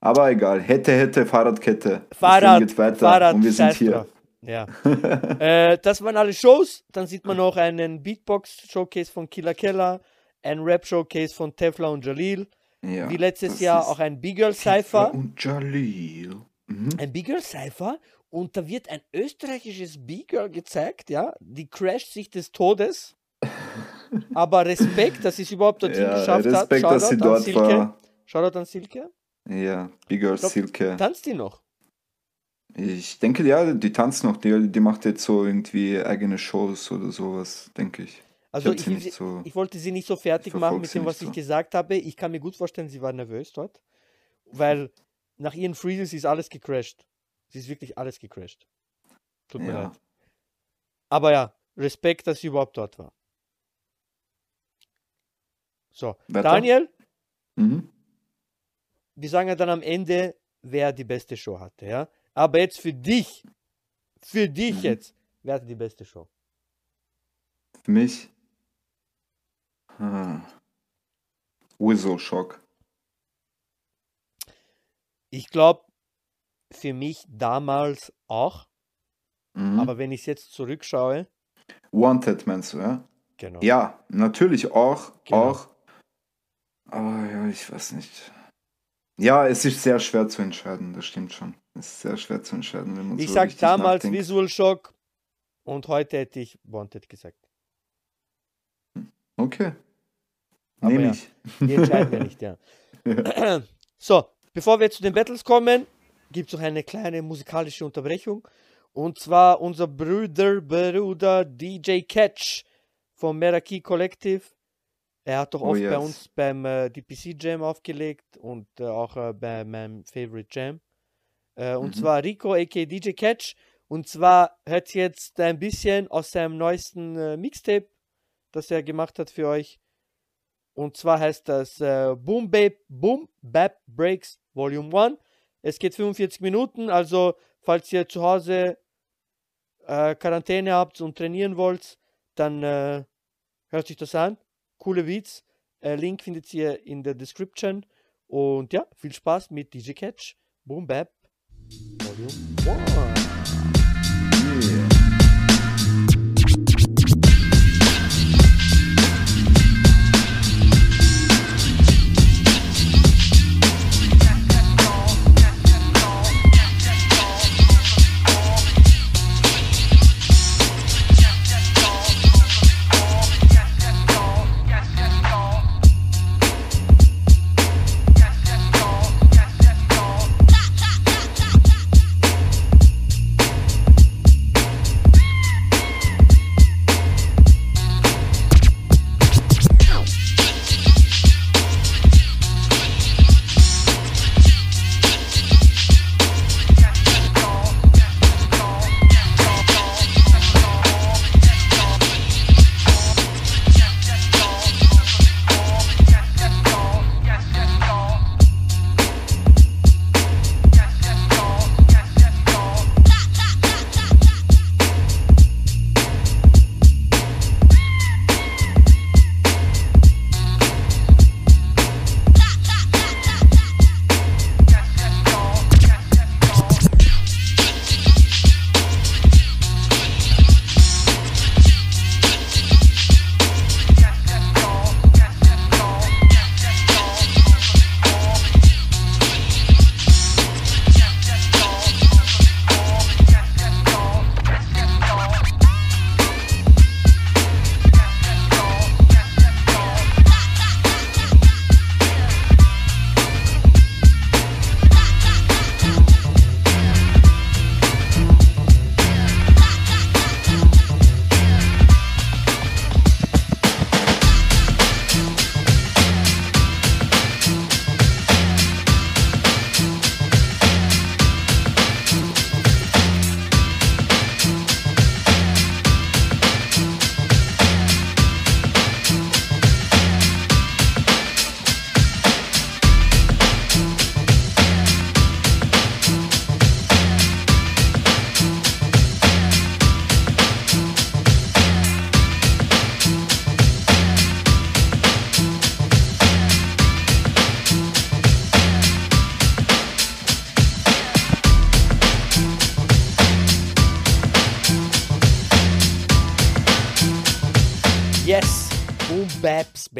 Speaker 2: Aber egal, hätte, hätte, Fahrradkette.
Speaker 1: Fahrrad,
Speaker 2: geht weiter
Speaker 1: Fahrrad,
Speaker 2: und wir sind hier.
Speaker 1: drauf. Ja. äh, das waren alle Shows. Dann sieht man noch einen Beatbox-Showcase von Killer Keller, ein Rap-Showcase von Tefla und Jalil,
Speaker 2: Ja,
Speaker 1: wie letztes Jahr auch ein Big Girl Cypher.
Speaker 2: Und Jalil. Mhm.
Speaker 1: Ein Big Girl Cypher und da wird ein österreichisches Big Girl gezeigt, ja. Die crasht sich des Todes. Aber Respekt, dass sie es überhaupt dorthin
Speaker 2: Ja,
Speaker 1: geschafft
Speaker 2: Respekt,
Speaker 1: hat.
Speaker 2: dass sie
Speaker 1: Shoutout an
Speaker 2: dort
Speaker 1: Silke.
Speaker 2: war.
Speaker 1: Shoutout an Silke.
Speaker 2: Ja, Big Girl
Speaker 1: glaub,
Speaker 2: Silke.
Speaker 1: Tanzt die noch?
Speaker 2: Ich denke, ja, die tanzt noch. Die, die macht jetzt so irgendwie eigene Shows oder sowas, denke ich.
Speaker 1: Also ich,
Speaker 2: sie- so-
Speaker 1: ich wollte sie nicht so fertig
Speaker 2: ich
Speaker 1: machen mit dem, was
Speaker 2: nicht
Speaker 1: ich
Speaker 2: so.
Speaker 1: gesagt habe. Ich kann mir gut vorstellen, sie war nervös dort, weil nach ihren Freezes ist alles gecrashed. Sie ist wirklich alles gecrashed. Tut mir
Speaker 2: Ja.
Speaker 1: leid. Aber ja, Respekt, dass sie überhaupt dort war. So,
Speaker 2: Weiter?
Speaker 1: Daniel,
Speaker 2: Mhm.
Speaker 1: Wir sagen ja dann am Ende, wer die beste Show hatte, ja? Aber jetzt für dich, für dich
Speaker 2: Mhm.
Speaker 1: jetzt, wer hatte die beste Show?
Speaker 2: Für mich. Ah. Whistle Shock.
Speaker 1: Ich glaube, für mich damals auch,
Speaker 2: Mhm.
Speaker 1: aber wenn ich jetzt zurückschaue,
Speaker 2: Wanted meinst du, ja?
Speaker 1: genau.
Speaker 2: Ja, natürlich auch.
Speaker 1: Genau.
Speaker 2: Auch. Aber ja, ich weiß nicht. Ja, es ist sehr schwer zu entscheiden, das stimmt schon. Es ist sehr schwer zu entscheiden, wenn man
Speaker 1: Ich
Speaker 2: so
Speaker 1: sag damals
Speaker 2: nachdenkt.
Speaker 1: Visual Shock und heute hätte ich Wanted gesagt.
Speaker 2: Okay.
Speaker 1: Aber
Speaker 2: Nehme
Speaker 1: ja.
Speaker 2: ich.
Speaker 1: Die entscheiden wir nicht, ja. So, bevor wir zu den Battles kommen, gibt es noch eine kleine musikalische Unterbrechung. Und zwar unser Bruder, Bruder DJ Catch vom Meraki Collective. Er hat doch
Speaker 2: Oh,
Speaker 1: oft bei
Speaker 2: yes.
Speaker 1: uns beim äh, DPC Jam aufgelegt und äh, auch äh, bei meinem Favorite Jam. Äh, und
Speaker 2: Mhm.
Speaker 1: zwar Rico aka DJ Catch. Und zwar hört jetzt ein bisschen aus seinem neuesten äh, Mixtape, das er gemacht hat für euch. Und zwar heißt das äh, Boom Babe Boom Bap Breaks Volume 1. Es geht 45 Minuten, also falls ihr zu Hause Quarantäne habt und trainieren wollt, dann hört sich das an. Coole Beats. Äh, Link findet ihr in der Description. Und ja, viel Spaß mit DJ Catch. Boom Bap Volume 1.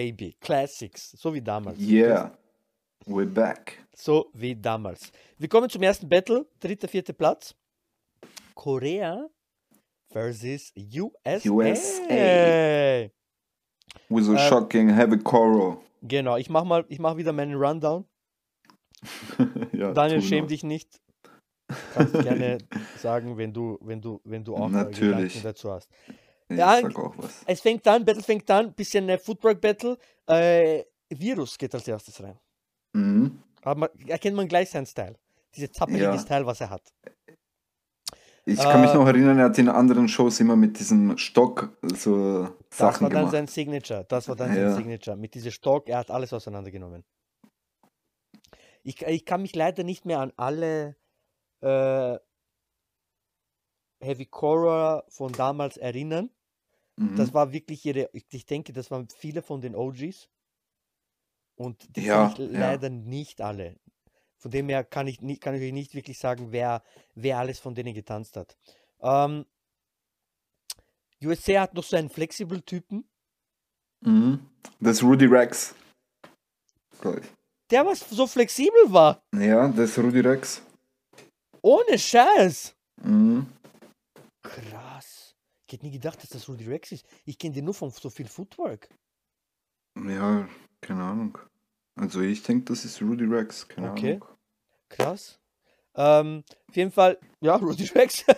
Speaker 1: Baby. Classics. So wie damals.
Speaker 2: Yeah. We're back.
Speaker 1: So wie damals. Wir kommen zum ersten Battle. Dritter, vierter Platz. Korea versus USA.
Speaker 2: USA. With a
Speaker 1: Äh,
Speaker 2: shocking heavy Coro.
Speaker 1: Genau, ich mach mal, ich mach wieder meinen Rundown.
Speaker 2: ja,
Speaker 1: Daniel, schäm dich nicht. Kannst gerne sagen, wenn du, wenn du, wenn du auch
Speaker 2: Natürlich.
Speaker 1: Gedanken dazu hast.
Speaker 2: Ich
Speaker 1: Ja,
Speaker 2: sag auch was.
Speaker 1: Es fängt an, Battle fängt an, bisschen äh, Footwork Battle. Äh, Virus geht als erstes rein.
Speaker 2: Mhm.
Speaker 1: Aber man, erkennt man gleich seinen Style. Diese zappelige
Speaker 2: Ja.
Speaker 1: Style, was er hat.
Speaker 2: Ich kann mich
Speaker 1: Äh,
Speaker 2: noch erinnern, er hat in anderen Shows immer mit diesem Stock so
Speaker 1: Das
Speaker 2: Sachen
Speaker 1: war dann
Speaker 2: gemacht.
Speaker 1: sein Signature. Das war dann
Speaker 2: Ja.
Speaker 1: sein Signature. Mit diesem Stock, er hat alles auseinandergenommen. Ich, ich kann mich leider nicht mehr an alle äh, Heavy Cora von damals erinnern.
Speaker 2: Mhm.
Speaker 1: Das war wirklich ihre, ich, denke, das waren viele von den OGs. Und die
Speaker 2: Ja, ja.
Speaker 1: leider nicht alle. Von dem her kann ich, nicht, kann ich euch nicht wirklich sagen, wer, wer alles von denen getanzt hat. Ähm, USA hat noch so einen Flexible-Typen.
Speaker 2: Mhm. Das ist Rudy Rex.
Speaker 1: Der was so flexibel war.
Speaker 2: Ja, das ist Rudy Rex.
Speaker 1: Ohne Scheiß.
Speaker 2: Mhm.
Speaker 1: Krass. Ich hätte nie gedacht, dass das Rudy Rex ist. Ich kenne den nur von so viel Footwork.
Speaker 2: Ja, keine Ahnung. Also ich denke, das ist Rudy Rex. Keine
Speaker 1: Okay.
Speaker 2: Ahnung.
Speaker 1: Krass. Ähm, auf jeden Fall, ja, Rudy Rex.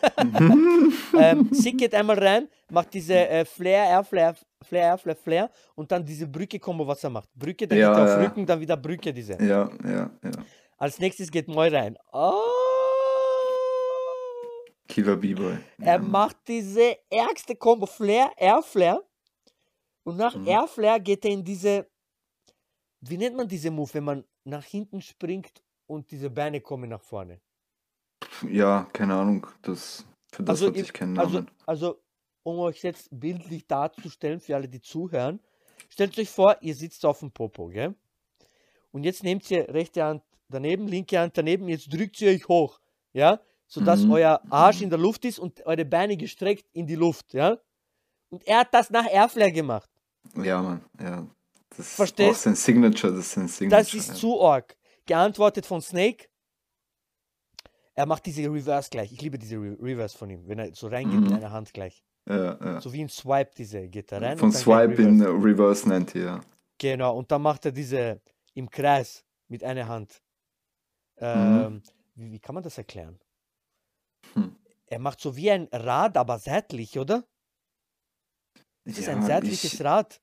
Speaker 1: Ähm, Sick geht einmal rein, macht diese äh, Flair, Air, Flair, Flair, Air, Flair, Flair und dann diese Brücke-Kombo, was er macht. Brücke, dann
Speaker 2: Ja,
Speaker 1: geht er auf
Speaker 2: ja.
Speaker 1: Rücken, dann wieder Brücke, diese.
Speaker 2: ja, ja, ja.
Speaker 1: Als nächstes geht Moy rein. Oh,
Speaker 2: Killer B-Boy.
Speaker 1: er macht diese ärgste Kombo, Flair, Air, Flair. Und nach
Speaker 2: Mhm.
Speaker 1: Air, Flair geht er in diese, wie nennt man diese Move, wenn man nach hinten springt und diese Beine kommen nach vorne?
Speaker 2: Ja, keine Ahnung. Das, für das
Speaker 1: Also
Speaker 2: hatte
Speaker 1: ihr-
Speaker 2: ich keinen
Speaker 1: Also,
Speaker 2: Namen.
Speaker 1: also, um euch jetzt bildlich darzustellen, für alle, die zuhören, stellt euch vor, ihr sitzt auf dem Popo, gell? Und jetzt nehmt ihr rechte Hand daneben, linke Hand daneben, jetzt drückt ihr euch hoch, ja? Sodass
Speaker 2: Mhm,
Speaker 1: euer Arsch
Speaker 2: mhm.
Speaker 1: in der Luft ist und eure Beine gestreckt in die Luft, ja? Und er hat das nach Airflare gemacht.
Speaker 2: Ja, Mann. Ja. Das ist auch
Speaker 1: Verstehst?
Speaker 2: sein Signature. Das ist sein Signature.
Speaker 1: Das ist
Speaker 2: ja.
Speaker 1: zu arg. Geantwortet von Snake. Er macht diese Reverse gleich. Ich liebe diese Re Reverse von ihm, wenn er so reingeht mit
Speaker 2: Mhm.
Speaker 1: einer Hand gleich.
Speaker 2: Ja, ja.
Speaker 1: So wie ein Swipe, diese geht er rein.
Speaker 2: Von Swipe in
Speaker 1: Reverse.
Speaker 2: Reverse nennt ihr. ja.
Speaker 1: Genau, und dann macht er diese im Kreis mit einer Hand.
Speaker 2: Mhm.
Speaker 1: Ähm, wie, wie kann man das erklären?
Speaker 2: Hm.
Speaker 1: Er macht so wie ein Rad, aber seitlich, oder? Es ist ein
Speaker 2: Ja,
Speaker 1: seitliches
Speaker 2: ich,
Speaker 1: Rad.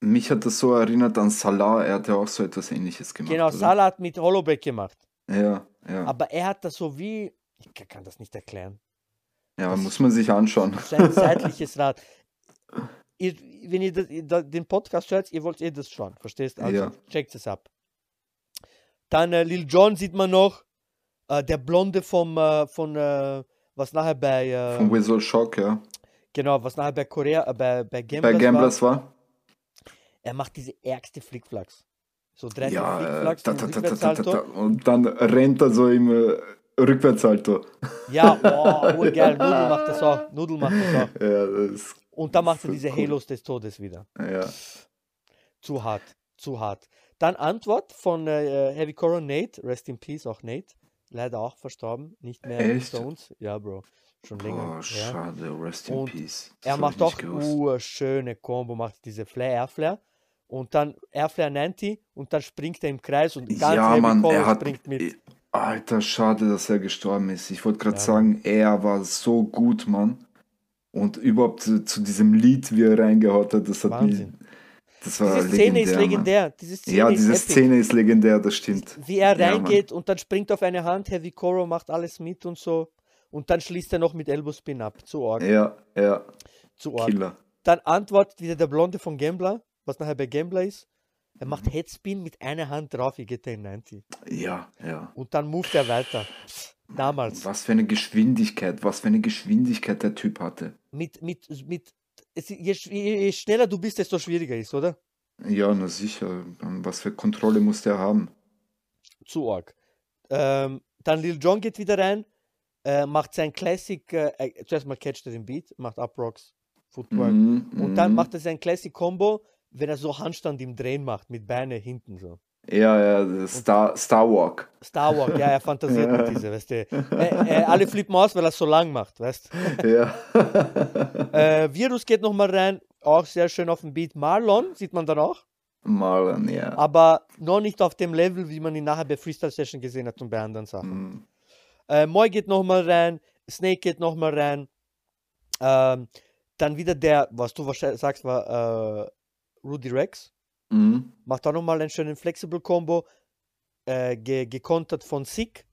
Speaker 2: mich hat das so erinnert an Salah. Er hat ja auch so etwas ähnliches gemacht.
Speaker 1: Genau,
Speaker 2: oder?
Speaker 1: Salah hat mit Hollowback gemacht.
Speaker 2: Ja, ja.
Speaker 1: Aber er hat das so wie. Ich ka- kann das nicht erklären.
Speaker 2: ja,
Speaker 1: das-
Speaker 2: muss man sich anschauen.
Speaker 1: So ein seitliches Rad. Ihr, wenn ihr das, ihr den Podcast hört, ihr wollt eh das schauen, verstehst? Also
Speaker 2: Ja.
Speaker 1: checkt es ab. Dann äh, Lil Jon sieht man noch. Äh, der Blonde vom, äh, von, äh, was nachher bei, äh,
Speaker 2: Von Whistle Shock, ja.
Speaker 1: genau, was nachher bei Korea, äh, bei, bei Gamblers,
Speaker 2: Bei Gamblers war.
Speaker 1: war. Er macht diese ärgste Flickflacks. So drei vier
Speaker 2: Ja, äh,
Speaker 1: Flickflacks
Speaker 2: da, da, da, da, und dann rennt er so im Rückwärtssalto.
Speaker 1: Ja, oh, urgeil. Nudel macht das auch. Nudel macht das auch.
Speaker 2: Ja, das
Speaker 1: Und dann macht er diese
Speaker 2: cool.
Speaker 1: Halos des Todes wieder.
Speaker 2: ja.
Speaker 1: Zu hart, zu hart. Dann Antwort von äh, Heavy Coral Nate, Rest in Peace, auch Nate. Leider auch verstorben, nicht mehr
Speaker 2: Echt?
Speaker 1: uns. Ja, Bro, schon länger.
Speaker 2: Oh, schade, rest in
Speaker 1: Und
Speaker 2: peace. Das
Speaker 1: Er macht auch urschöne Combo, macht diese Flare, Airflare. Und dann Airflare 90 und dann springt er im Kreis und ganz
Speaker 2: Ja, Mann, er hat.
Speaker 1: springt mit.
Speaker 2: Alter, schade, dass er gestorben ist. Ich wollte gerade
Speaker 1: Ja,
Speaker 2: sagen, er war so gut, Mann. Und überhaupt zu, zu diesem Lied, wie er reingehaut hat, das hat
Speaker 1: Wahnsinn.
Speaker 2: mich. Das war
Speaker 1: Diese Szene ist
Speaker 2: legendär,
Speaker 1: legendär. Diese. Szene
Speaker 2: Ja,
Speaker 1: ist
Speaker 2: diese
Speaker 1: epic.
Speaker 2: Szene ist legendär, das stimmt.
Speaker 1: Wie er
Speaker 2: Ja,
Speaker 1: reingeht und dann springt auf eine Hand, Heavy Coro macht alles mit und so. Und dann schließt er noch mit Elbow Spin ab. Zu arg.
Speaker 2: Ja, ja,
Speaker 1: Zu arg.
Speaker 2: Killer.
Speaker 1: Dann antwortet wieder der Blonde von Gambler, was nachher bei Gambler ist. Er macht Headspin mit einer Hand drauf, wie geht er in 90.
Speaker 2: Ja, ja.
Speaker 1: Und dann moved er weiter. Damals.
Speaker 2: Was für eine Geschwindigkeit, was für eine Geschwindigkeit der Typ hatte.
Speaker 1: Mit, mit, mit, es, je, je, schneller du bist, desto schwieriger ist, oder?
Speaker 2: Ja, na sicher. Was für Kontrolle musste er haben?
Speaker 1: Zu arg. Ähm, dann Lil Jon geht wieder rein, äh, macht sein Classic, äh, äh, zuerst mal catcht er den Beat, macht Uprocks, Footwork.
Speaker 2: Mhm,
Speaker 1: Und dann
Speaker 2: mhm.
Speaker 1: macht er sein Classic Combo, wenn er so Handstand im Drehen macht, mit Beine hinten so.
Speaker 2: Ja, ja, Star, Star Walk.
Speaker 1: Star Walk, ja, er fantasiert mit diese, weißt du. Äh, äh, alle flippen aus, weil er es so lang macht, weißt du.
Speaker 2: Ja.
Speaker 1: Äh, Virus geht nochmal rein, auch sehr schön auf dem Beat. Marlon sieht man dann auch,
Speaker 2: Marlon, ja.
Speaker 1: aber noch nicht auf dem Level, wie man ihn nachher bei Freestyle Session gesehen hat und bei anderen Sachen.
Speaker 2: Mhm.
Speaker 1: Äh, Moy geht nochmal rein, Snake geht nochmal rein. Ähm, dann wieder der, was du wahrscheinlich sagst, war äh, Rudy Rex.
Speaker 2: Mhm.
Speaker 1: Macht auch nochmal einen schönen Flexible Combo, äh, ge gekontert von Sick.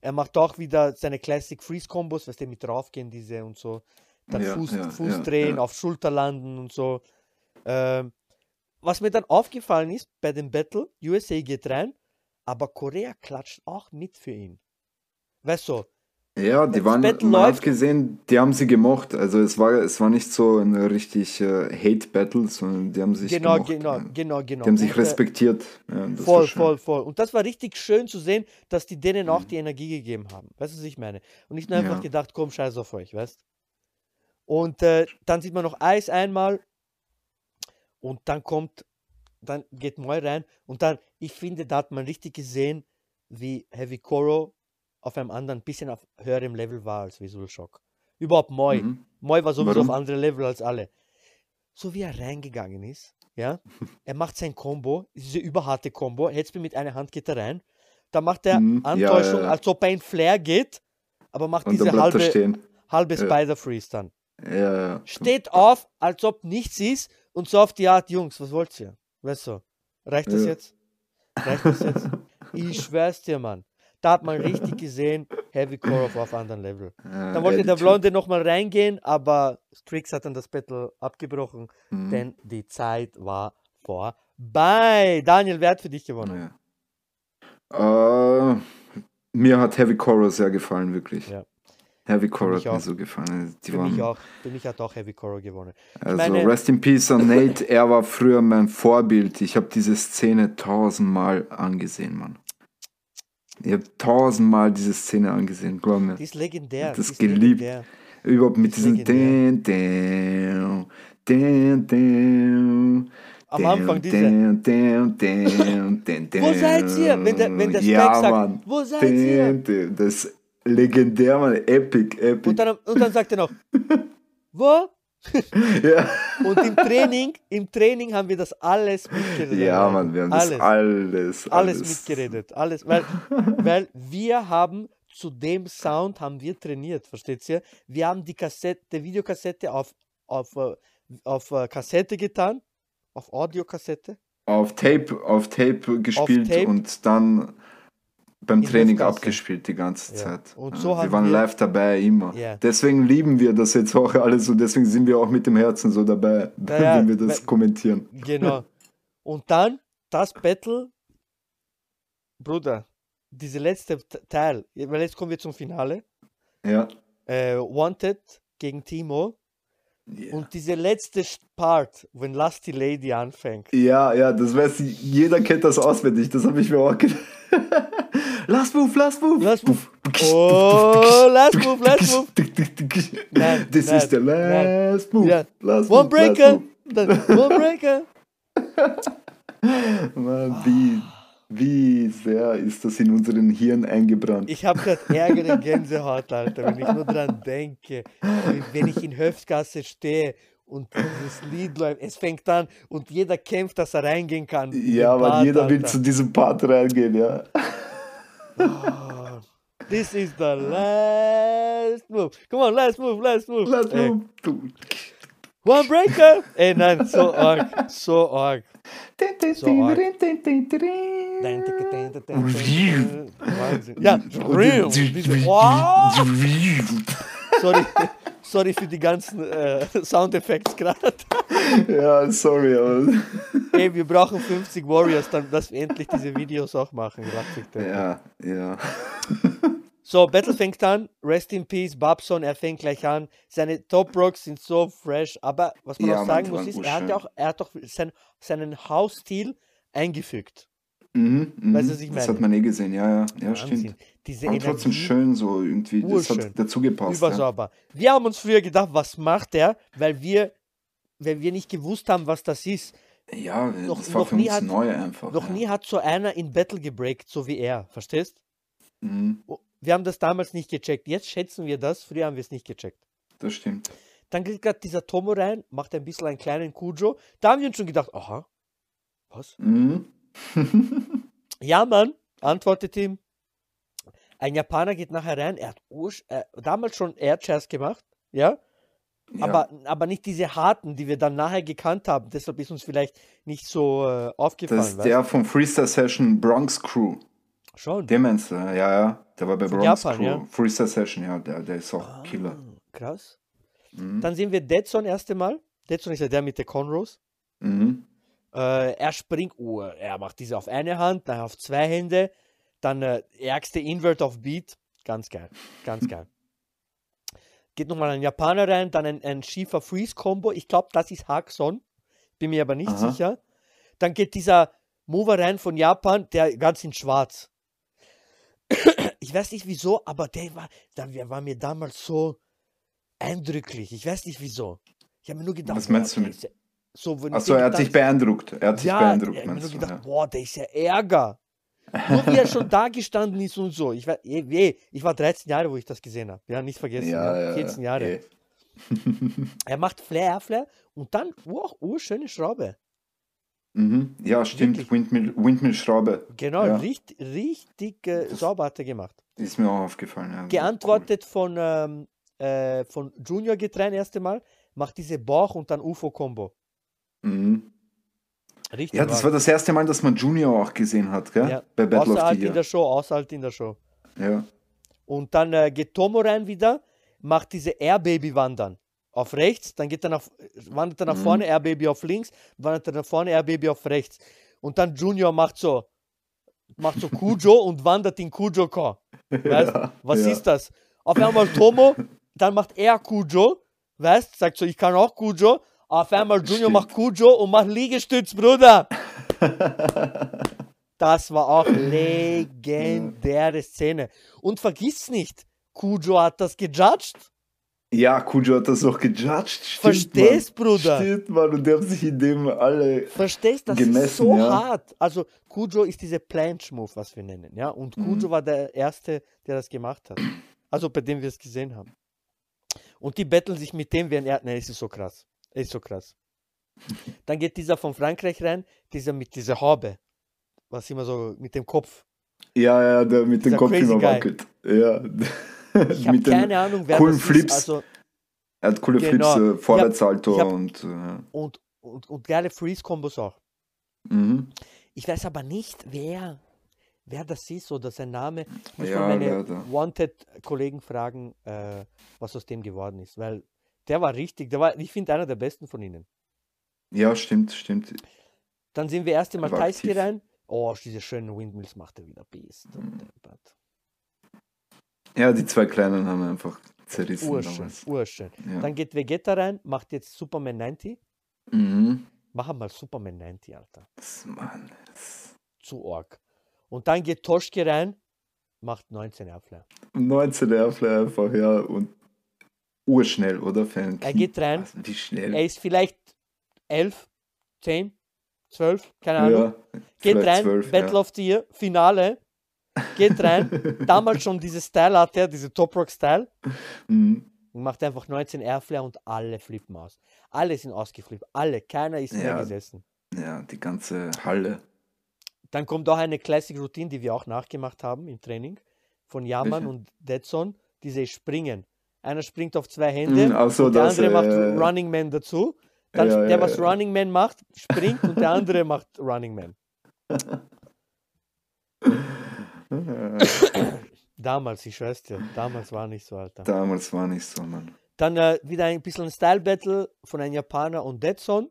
Speaker 1: Er macht auch wieder seine Classic Freeze Combos, was der mit draufgehen, diese und so. Dann
Speaker 2: Ja,
Speaker 1: Fuß,
Speaker 2: ja,
Speaker 1: Fuß
Speaker 2: ja,
Speaker 1: drehen, auf Schulter landen und so. Ähm, was mir dann aufgefallen ist bei dem Battle, USA geht rein, aber Korea klatscht auch mit für ihn. Weißt du,
Speaker 2: Ja, die waren,
Speaker 1: Battle
Speaker 2: man hat
Speaker 1: läuft-
Speaker 2: gesehen, die haben sie gemocht. Also es war, es war nicht so ein richtig äh, Hate-Battle, sondern die haben sich
Speaker 1: genau,
Speaker 2: gemocht.
Speaker 1: genau, genau, genau.
Speaker 2: Die haben sich
Speaker 1: äh,
Speaker 2: respektiert. Ja,
Speaker 1: Voll, voll, voll. Und das war richtig schön zu sehen, dass die denen auch
Speaker 2: Mhm.
Speaker 1: die Energie gegeben haben. Weißt du, was ich meine? Und nicht nur einfach
Speaker 2: Ja.
Speaker 1: gedacht, komm, scheiß auf euch, weißt Und äh, dann sieht man noch Eis einmal und dann kommt, dann geht Moy rein und dann, ich finde, da hat man richtig gesehen, wie Heavy Koro auf einem anderen, bisschen auf höherem Level war als Visual Shock. Überhaupt Moy.
Speaker 2: Mhm.
Speaker 1: Moy war sowieso
Speaker 2: Warum?
Speaker 1: auf andere Level als alle. So wie er reingegangen ist, ja, er macht sein Combo, diese überharte Combo, Hetzby mit einer Hand geht er rein, da macht er
Speaker 2: Mhm,
Speaker 1: Antäuschung,
Speaker 2: ja, ja.
Speaker 1: als ob er in Flair geht, aber macht
Speaker 2: Und
Speaker 1: diese halbe, halbe
Speaker 2: Ja.
Speaker 1: Spider-Freeze dann.
Speaker 2: Ja.
Speaker 1: Steht auf, als ob nichts ist und so auf die Art, Jungs, was wollt ihr? Weißt du, reicht das jetzt? Reicht das jetzt? Ich schwör's dir, Mann. Da hat man richtig gesehen, Heavy Core auf, auf anderen Level.
Speaker 2: Ja,
Speaker 1: Dann wollte der
Speaker 2: Attitude.
Speaker 1: Blonde nochmal reingehen, aber Strix hat dann das Battle abgebrochen,
Speaker 2: Mhm.
Speaker 1: denn die Zeit war vorbei. Daniel, wer hat für dich gewonnen?
Speaker 2: Ja. Äh, mir hat Heavy Chorus sehr gefallen, wirklich.
Speaker 1: Ja.
Speaker 2: Heavy
Speaker 1: mich
Speaker 2: hat mir so gefallen. Die
Speaker 1: Für
Speaker 2: waren,
Speaker 1: mich auch. Für mich hat auch Heavy Core gewonnen.
Speaker 2: Also
Speaker 1: meine-
Speaker 2: Rest in Peace an Nate, er war früher mein Vorbild. Ich habe diese Szene tausendmal angesehen, Mann. Ich habe tausendmal diese Szene angesehen, glaub mir.
Speaker 1: Die ist legendär.
Speaker 2: Das
Speaker 1: ist
Speaker 2: geliebt.
Speaker 1: legendär.
Speaker 2: Überhaupt mit dän,
Speaker 1: Am Anfang diese. Wo seid ihr? Wenn der, wenn der
Speaker 2: ja,
Speaker 1: Spike sagt,
Speaker 2: Mann.
Speaker 1: wo seid ihr?
Speaker 2: Das ist legendär, Mann. Epic, epic.
Speaker 1: Und dann, und dann sagt er noch, wo?
Speaker 2: ja.
Speaker 1: Und im Training, im Training haben wir das alles mitgeredet.
Speaker 2: ja. Mann, wir haben
Speaker 1: alles,
Speaker 2: das alles,
Speaker 1: alles mitgeredet. Alles, weil, weil wir haben zu dem Sound haben wir trainiert, versteht ihr? Wir haben die Kassette, Videokassette auf, auf, äh, auf äh, Kassette getan, auf Audiokassette.
Speaker 2: Auf Tape, auf Tape gespielt
Speaker 1: Tape.
Speaker 2: und dann beim
Speaker 1: In
Speaker 2: Training abgespielt die ganze
Speaker 1: Ja.
Speaker 2: Zeit. Ja,
Speaker 1: so
Speaker 2: wir waren
Speaker 1: wir-
Speaker 2: live dabei, immer.
Speaker 1: Ja.
Speaker 2: Deswegen lieben wir das jetzt auch alles und deswegen sind wir auch mit dem Herzen so dabei,
Speaker 1: Ja, ja,
Speaker 2: wenn wir das kommentieren.
Speaker 1: Genau. Und dann das Battle, Bruder, diese letzte Teil, weil jetzt kommen wir zum Finale.
Speaker 2: Ja.
Speaker 1: Äh, Wanted gegen Timo.
Speaker 2: Ja.
Speaker 1: Und diese letzte Part, wenn Lusty Lady anfängt.
Speaker 2: Ja, ja, das weiß ich, jeder kennt das auswendig, das habe ich mir auch gedacht. Last move, last move.
Speaker 1: Last move. Oh, last move, last move. Nein,
Speaker 2: This
Speaker 1: nein,
Speaker 2: is the
Speaker 1: nein.
Speaker 2: last move.
Speaker 1: Ja.
Speaker 2: Last
Speaker 1: One
Speaker 2: move, last
Speaker 1: Breaker.
Speaker 2: move.
Speaker 1: Dann One Breaker.
Speaker 2: Mann, wie, wie sehr ist das in unseren Hirn eingebrannt.
Speaker 1: Ich habe gerade ärgere Gänsehaut, Alter, wenn ich nur dran denke. Wenn ich in Höftgasse stehe und dieses Lied läuft, es fängt an und jeder kämpft, dass er reingehen kann. in
Speaker 2: ja,
Speaker 1: Part,
Speaker 2: jeder will
Speaker 1: Alter.
Speaker 2: zu diesem Part reingehen, ja.
Speaker 1: Oh, This is the last move. Come on, last move, last move.
Speaker 2: Last move.
Speaker 1: One Breaker. Ey, nein, so arg, so arg. So arg. Ja, real. Sorry, sorry für die ganzen äh, uh, Soundeffekte gerade.
Speaker 2: Ja, sorry, aber.
Speaker 1: Ey, wir brauchen 50 Warriors, dann, dass wir endlich diese Videos auch machen.
Speaker 2: Ja, ja.
Speaker 1: So, Battle fängt an. Rest in Peace, Babson, er fängt gleich an. Seine Top Rocks sind so fresh. Aber was man
Speaker 2: Ja,
Speaker 1: auch sagen muss, ist, er hat, ja auch, er hat auch sein, seinen Hausstil eingefügt.
Speaker 2: Mhm, mhm.
Speaker 1: Weißt du, was ich
Speaker 2: Das
Speaker 1: meine?
Speaker 2: hat man eh gesehen, ja, ja. Ja,
Speaker 1: Wahnsinn.
Speaker 2: stimmt.
Speaker 1: Diese
Speaker 2: Aber trotzdem
Speaker 1: Energie,
Speaker 2: schön so irgendwie. Das
Speaker 1: Urschön.
Speaker 2: hat dazu gepasst. Ja.
Speaker 1: übersauber. Wir haben uns früher gedacht, was macht er? Weil wir, weil wir nicht gewusst haben, was das ist.
Speaker 2: Ja,
Speaker 1: Noch-
Speaker 2: das war
Speaker 1: noch
Speaker 2: für
Speaker 1: nie
Speaker 2: uns
Speaker 1: hat-
Speaker 2: neu einfach.
Speaker 1: Noch
Speaker 2: ja.
Speaker 1: nie hat so einer in Battle gebreakt, so wie er, verstehst?
Speaker 2: Mhm,
Speaker 1: Wir haben das damals nicht gecheckt. Jetzt schätzen wir das, früher haben wir es nicht gecheckt.
Speaker 2: das stimmt.
Speaker 1: Dann geht gerade dieser Tomo rein, macht ein bisschen einen kleinen Kujo. Da haben wir uns schon gedacht, aha, was?
Speaker 2: Mhm.
Speaker 1: Ja, Mann, antwortet ihm. Ein Japaner geht nachher rein, er hat ursch- äh, damals schon Airchairs gemacht, ja?
Speaker 2: Ja.
Speaker 1: Aber, aber nicht diese harten, die wir dann nachher gekannt haben. Deshalb ist uns vielleicht nicht so äh, aufgefallen.
Speaker 2: das ist
Speaker 1: weißt?
Speaker 2: der vom Freestyle Session Bronx Crew.
Speaker 1: Schon.
Speaker 2: Der meinst du? Ja, ja. Der war bei
Speaker 1: Von
Speaker 2: Bronx
Speaker 1: Japan,
Speaker 2: Crew.
Speaker 1: ja.
Speaker 2: Freestyle Session, ja, der, der ist auch
Speaker 1: Ah,
Speaker 2: Killer.
Speaker 1: Krass.
Speaker 2: Mhm.
Speaker 1: Dann sehen wir Deadson erste Mal. Deadson ist ja der mit der Conros.
Speaker 2: Mhm.
Speaker 1: Äh, er springt, oh, er macht diese auf eine Hand, dann auf zwei Hände, dann äh, ärgste Invert auf Beat. Ganz geil, ganz geil. Geht nochmal ein Japaner rein, dann ein, ein schiefer Freeze-Combo. Ich glaube, das ist Hackson. Bin mir aber nicht
Speaker 2: Aha.
Speaker 1: sicher. Dann geht dieser Mover rein von Japan, der ganz in schwarz. Ich weiß nicht wieso, aber der war, der war mir damals so eindrücklich. Ich weiß nicht wieso. Ich habe mir nur gedacht,
Speaker 2: Was meinst du mit-
Speaker 1: so,
Speaker 2: Achso, er hat
Speaker 1: getanzt-
Speaker 2: beeindruckt. Er hat dich
Speaker 1: ja,
Speaker 2: beeindruckt,
Speaker 1: ich habe mir nur gedacht,
Speaker 2: Ja.
Speaker 1: boah, der ist ja Ärger. Nur wie er schon da gestanden ist und so. Ich war, eh, ich war 13 Jahre, wo ich das gesehen habe. Ja, nicht vergessen. Ja,
Speaker 2: Ja, ja,
Speaker 1: 14 Jahre.
Speaker 2: eh.
Speaker 1: Er macht Flair, Flair und dann, wow, urschöne Schraube.
Speaker 2: Mhm. Ja, stimmt.
Speaker 1: Wirklich.
Speaker 2: Windmill, Windmill-Schraube.
Speaker 1: Genau,
Speaker 2: Ja.
Speaker 1: richtig, richtig äh, sauber hat er gemacht.
Speaker 2: Ist mir auch aufgefallen. Ja.
Speaker 1: Geantwortet von, ähm, äh, von Junior Getrein erste Mal, macht diese Bauch und dann UFO-Kombo.
Speaker 2: Cool. Mhm.
Speaker 1: Richtig.
Speaker 2: Ja, das war das erste Mal, dass man Junior auch gesehen hat, gell?
Speaker 1: Ja.
Speaker 2: Bei Battle of
Speaker 1: Außerhalb
Speaker 2: the
Speaker 1: in der. Show, außerhalb in der Show.
Speaker 2: Ja.
Speaker 1: Und dann äh, geht Tomo rein wieder, macht diese Air-Baby wandern. Auf rechts, dann geht er nach, wandert er nach
Speaker 2: Mhm.
Speaker 1: vorne, Air-Baby auf links, wandert er nach vorne, Air-Baby auf rechts. Und dann Junior macht so, macht so Kujo und wandert in Kujo-Ko.
Speaker 2: Ja,
Speaker 1: was
Speaker 2: ja.
Speaker 1: ist das? Auf einmal Tomo, dann macht er Kujo, weißt, sagt so, ich kann auch Kujo. Auf einmal Junior
Speaker 2: Stimmt.
Speaker 1: macht Kujo und macht Liegestütz, Bruder. Das war auch legendäre Szene. Und vergiss nicht, Kujo hat das gejudged.
Speaker 2: Ja, Kujo hat das auch gejudged. Stimmt,
Speaker 1: Verstehst,
Speaker 2: Mann.
Speaker 1: Bruder?
Speaker 2: Stimmt, Mann. Und die haben sich in dem alle.
Speaker 1: Verstehst, das ist
Speaker 2: Gemessen,
Speaker 1: so
Speaker 2: ja.
Speaker 1: hart. Also Kujo ist diese Planche-Move, was wir nennen, ja. Und
Speaker 2: Mhm.
Speaker 1: Kujo war der Erste, der das gemacht hat. Also bei dem wir es gesehen haben. Und die betteln sich mit dem, während er. Nein, es ist so krass. Ist so krass. Dann geht dieser von Frankreich rein, dieser mit dieser Haube. Was immer so mit dem Kopf.
Speaker 2: Ja, ja, der mit dem Kopf immer wackelt. Ja.
Speaker 1: Ich habe
Speaker 2: mit den
Speaker 1: keine Ahnung, wer
Speaker 2: coolen
Speaker 1: das
Speaker 2: Flips.
Speaker 1: ist. Also,
Speaker 2: Er hat coole
Speaker 1: Genau.
Speaker 2: Flips, äh, Vorwärtssalto und. Äh,
Speaker 1: und, und, und geile Freeze-Kombos auch.
Speaker 2: mhm.
Speaker 1: Ich weiß aber nicht, wer, wer das ist oder sein Name. Ich muss
Speaker 2: Ja,
Speaker 1: mal meine Wanted-Kollegen fragen, äh, was aus dem geworden ist. Weil der war richtig, der war, ich finde, einer der besten von ihnen.
Speaker 2: Ja, stimmt, stimmt.
Speaker 1: Dann sehen wir erst einmal
Speaker 2: aktiv.
Speaker 1: rein. Oh, diese schönen Windmills macht er wieder Beast.
Speaker 2: Mhm. Ja, die zwei Kleinen haben einfach zerrissen
Speaker 1: Urschön, urschön.
Speaker 2: Ja.
Speaker 1: Dann geht Vegeta rein, macht jetzt Superman 90.
Speaker 2: Mhm.
Speaker 1: Machen mal Superman 90, Alter.
Speaker 2: Das, Mann, das
Speaker 1: Zu arg. Und dann geht Toschke rein, macht 19 Airflyer.
Speaker 2: 19 Airfly einfach, ja, und urschnell, oder? Für ein
Speaker 1: Er geht rein.
Speaker 2: Also, wie schnell?
Speaker 1: Er ist vielleicht 11, 10, 12, keine Ahnung.
Speaker 2: ja,
Speaker 1: Geht rein,
Speaker 2: 12,
Speaker 1: Battle
Speaker 2: ja.
Speaker 1: of the Year, Finale. Geht rein. Damals schon diese Style hat er, diese Top Rock Style.
Speaker 2: Mhm.
Speaker 1: Und macht einfach 19 Airflare und alle flippen aus. Alle sind ausgeflippt. Alle. Keiner ist mehr
Speaker 2: Ja.
Speaker 1: gesessen.
Speaker 2: ja, die ganze Halle.
Speaker 1: Dann kommt auch eine Classic Routine, die wir auch nachgemacht haben im Training. Von Yaman
Speaker 2: Welche?
Speaker 1: und Deadson. Diese Springen. Einer springt auf zwei Hände.
Speaker 2: Mhm, ach so,
Speaker 1: und der
Speaker 2: das,
Speaker 1: andere macht
Speaker 2: äh,
Speaker 1: Running Man dazu. Dann
Speaker 2: Ja,
Speaker 1: der,
Speaker 2: ja,
Speaker 1: was
Speaker 2: ja.
Speaker 1: Running Man macht, springt und der andere macht Running Man. Damals, ich schwör's dir, damals war nicht so, Alter.
Speaker 2: Damals war nicht so, Mann.
Speaker 1: Dann äh, wieder ein bisschen ein Style-Battle von einem Japaner und Deadson.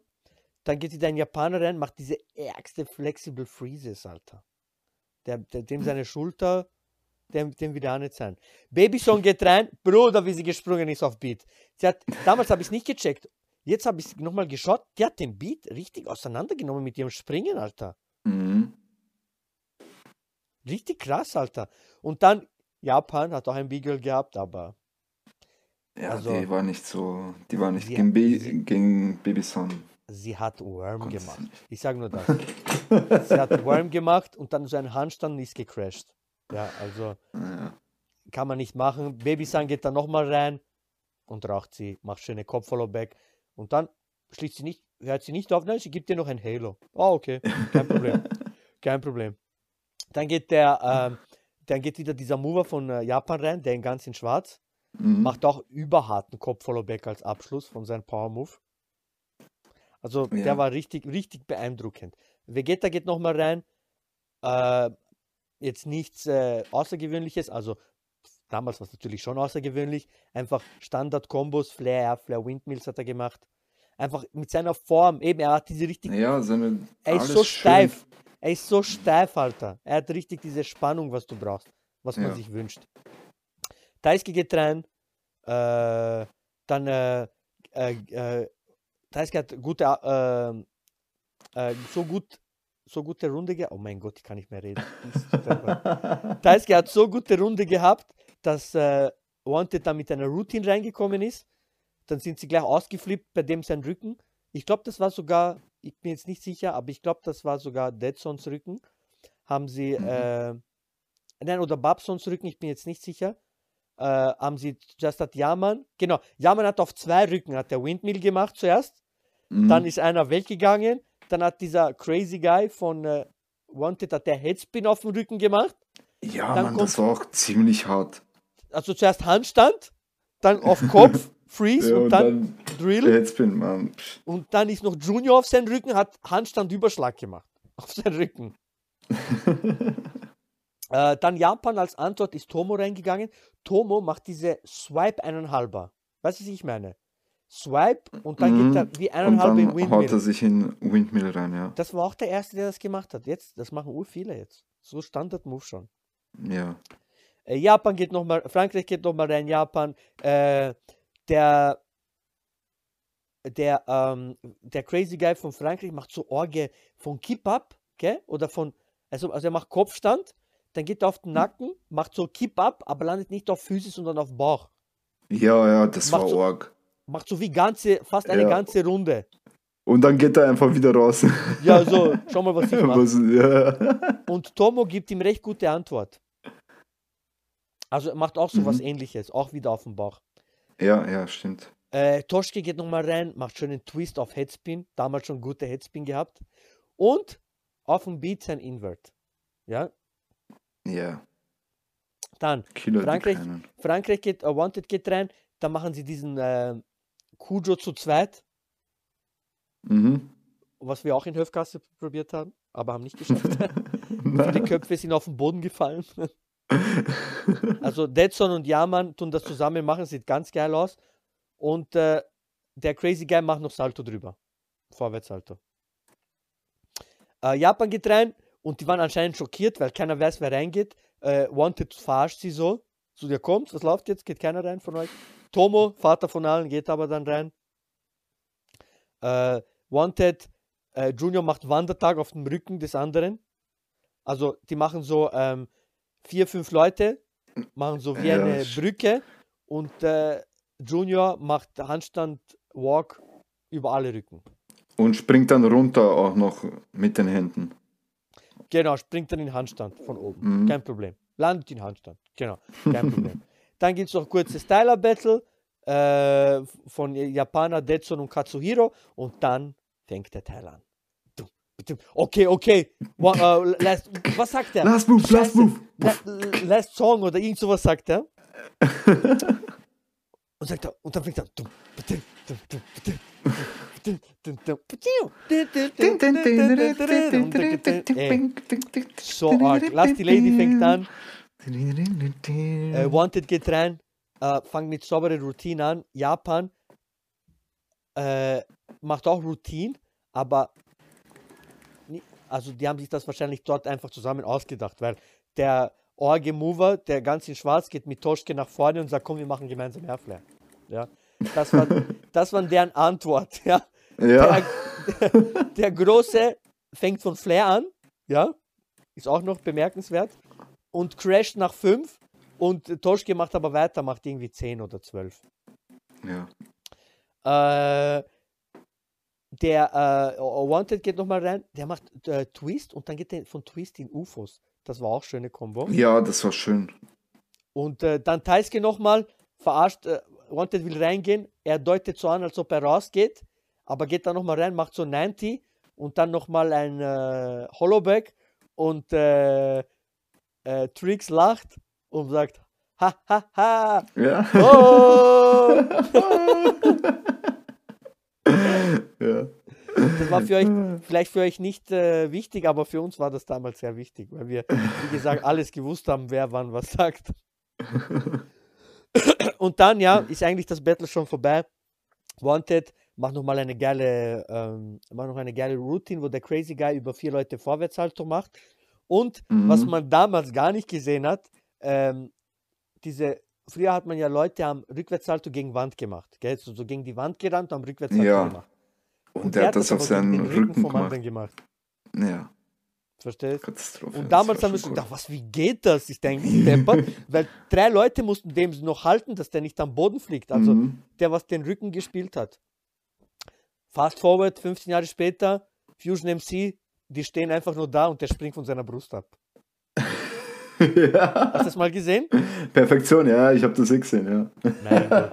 Speaker 1: Dann geht wieder ein Japaner rein, macht diese ärgste Flexible Freezes, Alter. Der, der, dem seine Schulter, dem, dem wieder auch nicht sein. Babysong geht rein, Bruder, wie sie gesprungen ist auf Beat. Hat, damals habe ich es nicht gecheckt. Jetzt habe ich es nochmal geschaut. Die hat den Beat richtig auseinandergenommen mit ihrem Springen, Alter.
Speaker 2: Mhm.
Speaker 1: Richtig krass, Alter. Und dann, Japan hat auch ein Beagle gehabt, aber
Speaker 2: Ja,
Speaker 1: Also-
Speaker 2: die war nicht so, die war nicht gegen, Ba-
Speaker 1: sie-
Speaker 2: gegen Babyson.
Speaker 1: sie hat Worm
Speaker 2: Konntest
Speaker 1: gemacht. Ich sage nur das. sie hat Worm gemacht und dann so einen Handstand und ist gecrashed. Ja, also
Speaker 2: Ja.
Speaker 1: kann man nicht machen. Baby-San geht dann nochmal rein und raucht sie, macht schöne Kopffollow-Back und dann schließt sie nicht, hört sie nicht auf, nein, sie gibt dir noch ein Halo. Ah, okay, kein Problem. kein Problem. Dann geht der, ähm, dann geht wieder dieser Mover von äh, Japan rein, der in ganz in schwarz,
Speaker 2: Mhm.
Speaker 1: macht auch überharten Kopf-Follow-Back als Abschluss von seinem Power-Move. Also der
Speaker 2: Ja.
Speaker 1: war richtig, richtig beeindruckend. Vegeta geht nochmal rein, äh, jetzt nichts äh, Außergewöhnliches, also damals war es natürlich schon außergewöhnlich, einfach Standard-Kombos, Flair, Air, Flair, Windmills hat er gemacht. Einfach mit seiner Form, eben, er hat diese richtig,
Speaker 2: Ja, seine.
Speaker 1: er ist so
Speaker 2: schön.
Speaker 1: steif, er ist so steif, Alter. Er hat richtig diese Spannung, was du brauchst, was man
Speaker 2: Ja.
Speaker 1: sich wünscht. Daisuke geht rein, äh, dann, äh, äh, äh, Daisuke hat gute, äh, äh, so gut, so gute Runde gehabt. Oh mein Gott, ich kann nicht mehr reden. Daisuke hat so gute Runde gehabt, dass äh, Wanted dann mit einer Routine reingekommen ist. Dann sind sie gleich ausgeflippt bei dem sein Rücken. Ich glaube, das war sogar, ich bin jetzt nicht sicher, aber ich glaube, das war sogar Deadsons Rücken. Haben sie,
Speaker 2: Mhm.
Speaker 1: äh, nein, oder Babsons Rücken, ich bin jetzt nicht sicher. Äh, haben sie Just hat Yaman, genau, Yaman hat auf zwei Rücken, hat der Windmill gemacht zuerst.
Speaker 2: Mhm.
Speaker 1: Dann ist einer weggegangen. Dann hat dieser Crazy Guy von äh, Wanted hat der Headspin auf dem Rücken gemacht.
Speaker 2: ja,
Speaker 1: dann
Speaker 2: Mann, das war auch ziemlich hart.
Speaker 1: Also zuerst Handstand, dann auf Kopf, Freeze
Speaker 2: Ja,
Speaker 1: und,
Speaker 2: und
Speaker 1: dann,
Speaker 2: dann
Speaker 1: Drill.
Speaker 2: Headspin, Mann.
Speaker 1: Und dann ist noch Junior auf seinen Rücken, hat Handstand Überschlag gemacht. Auf seinen Rücken. Äh, dann Japan als Antwort ist Tomo reingegangen. Tomo macht diese Swipe eineinhalber. Weißt du, was ich meine? Swipe und dann
Speaker 2: Mhm.
Speaker 1: geht er wie
Speaker 2: Und
Speaker 1: eineinhalb in
Speaker 2: dann haut er
Speaker 1: Windmill.
Speaker 2: sich in Windmill rein, ja.
Speaker 1: Das war auch der Erste, der das gemacht hat. Jetzt, das machen ur viele jetzt. So Standard-Move schon.
Speaker 2: Ja.
Speaker 1: Äh, Japan geht nochmal, Frankreich geht nochmal rein, Japan. Äh, der, der, ähm, der Crazy Guy von Frankreich macht so Orge von Keep-Up, gell? Oder von, also, also er macht Kopfstand, dann geht er auf den Nacken, macht so Keep-Up, aber landet nicht auf Füße, sondern auf Bauch.
Speaker 2: Ja, ja, das
Speaker 1: Macht
Speaker 2: war
Speaker 1: so-
Speaker 2: arg.
Speaker 1: Macht so wie ganze, fast eine
Speaker 2: Ja.
Speaker 1: ganze Runde.
Speaker 2: Und dann geht er einfach wieder raus.
Speaker 1: Ja, so, schau mal, was ich mache.
Speaker 2: Was, ja.
Speaker 1: Und Tomo gibt ihm recht gute Antwort. Also er macht auch so was
Speaker 2: Mhm.
Speaker 1: ähnliches, auch wieder auf dem Bauch.
Speaker 2: ja, ja, stimmt.
Speaker 1: Äh, Toschke geht nochmal rein, macht schön einen Twist auf Headspin. Damals schon gute Headspin gehabt. Und auf dem Beat sein Invert. Ja,
Speaker 2: Ja,
Speaker 1: dann
Speaker 2: Killer
Speaker 1: Frankreich-. Frankreich geht, äh, Wanted geht rein. Dann machen sie diesen äh, Kujo zu zweit,
Speaker 2: Mhm.
Speaker 1: was wir auch in Höfgasse probiert haben, aber haben nicht geschafft. Viele
Speaker 2: Nein.
Speaker 1: Köpfe sind auf den Boden gefallen. Also Deadson und Yaman tun das zusammen machen, sieht ganz geil aus. Und äh, der Crazy Guy macht noch Salto drüber. Vorwärtssalto. Äh, Japan geht rein und die waren anscheinend schockiert, weil keiner weiß, wer reingeht. Äh, Wanted verarscht sie so. So, ihr kommt, was läuft jetzt? Geht keiner rein von euch? Tomo, Vater von allen, geht aber dann rein. Äh, Wanted, äh, Junior macht Wandertag auf dem Rücken des anderen. Also die machen so ähm, vier, fünf Leute, machen so wie
Speaker 2: Ja,
Speaker 1: eine Brücke und äh, Junior macht Handstand Walk über alle Rücken.
Speaker 2: Und springt dann runter auch noch mit den Händen.
Speaker 1: Genau, springt dann in Handstand von oben.
Speaker 2: Mhm.
Speaker 1: Kein Problem. Landet in Handstand. Genau, kein Problem. Dann gibt es noch kurzes Styler-Battle äh, von Japaner Detson und Katsuhiro. Und dann fängt der Teil an. Okay, okay. One, uh, last, was sagt er?
Speaker 2: Last move, last move.
Speaker 1: Last song oder irgend sowas sagt er. und sagt er, und dann fängt er. So arg. Last die Lady fängt an. Äh, Wanted geht rein. Äh, fangt mit saubere Routine an. Japan äh, macht auch Routine, aber ni- also die haben sich das wahrscheinlich dort einfach zusammen ausgedacht, weil der Orge Mover, der ganz in Schwarz geht mit Toschke nach vorne und sagt, komm, wir machen gemeinsam Airflare. Ja, das war, das war deren Antwort. Ja,
Speaker 2: Ja,
Speaker 1: der, der Große fängt von Flair an, ja, ist auch noch bemerkenswert und crasht nach 5 und Toschke macht aber weiter, macht irgendwie 10 oder 12.
Speaker 2: ja.
Speaker 1: Äh, der äh, Wanted geht nochmal rein, der macht äh, Twist und dann geht der von Twist in UFOs. Das war auch schöne Kombo.
Speaker 2: Ja, das war schön.
Speaker 1: Und äh, dann Teiske nochmal, verarscht, äh, Wanted will reingehen, er deutet so an, als ob er rausgeht, aber geht dann nochmal rein, macht so 90 und dann nochmal ein äh, Hollowback und äh, äh, Trix lacht und sagt, ha ha ha,
Speaker 2: Ja.
Speaker 1: oh!
Speaker 2: ja.
Speaker 1: Das war für euch vielleicht für euch nicht äh, wichtig, aber für uns war das damals sehr wichtig, weil wir, wie gesagt, alles gewusst haben, wer wann was sagt. Und dann, ja, ist eigentlich das Battle schon vorbei. Wanted macht nochmal eine geile, ähm, macht noch eine geile Routine, wo der Crazy Guy über vier Leute Vorwärtshaltung macht. Und was
Speaker 2: Mhm.
Speaker 1: man damals gar nicht gesehen hat, ähm, diese, früher hat man ja Leute am Rückwärtssalto gegen Wand gemacht, gell? So, so gegen die Wand gerannt, am Rückwärtssalto
Speaker 2: Ja.
Speaker 1: gemacht.
Speaker 2: Und der hat das auf seinen Rücken
Speaker 1: vom
Speaker 2: gemacht.
Speaker 1: gemacht.
Speaker 2: Ja,
Speaker 1: Verstehst?
Speaker 2: Katastrophe.
Speaker 1: Und damals haben wir so gedacht, was, wie geht das? Der eigentlich deppert? Weil drei Leute mussten dem noch halten, dass der nicht am Boden fliegt. Also
Speaker 2: Mhm.
Speaker 1: der, was den Rücken gespielt hat. Fast forward, 15 Jahre später, Fusion MC, die stehen einfach nur da und der springt von seiner Brust ab.
Speaker 2: ja.
Speaker 1: Hast du das mal gesehen?
Speaker 2: Perfektion, ja, ich habe das eh gesehen, ja.
Speaker 1: Gott.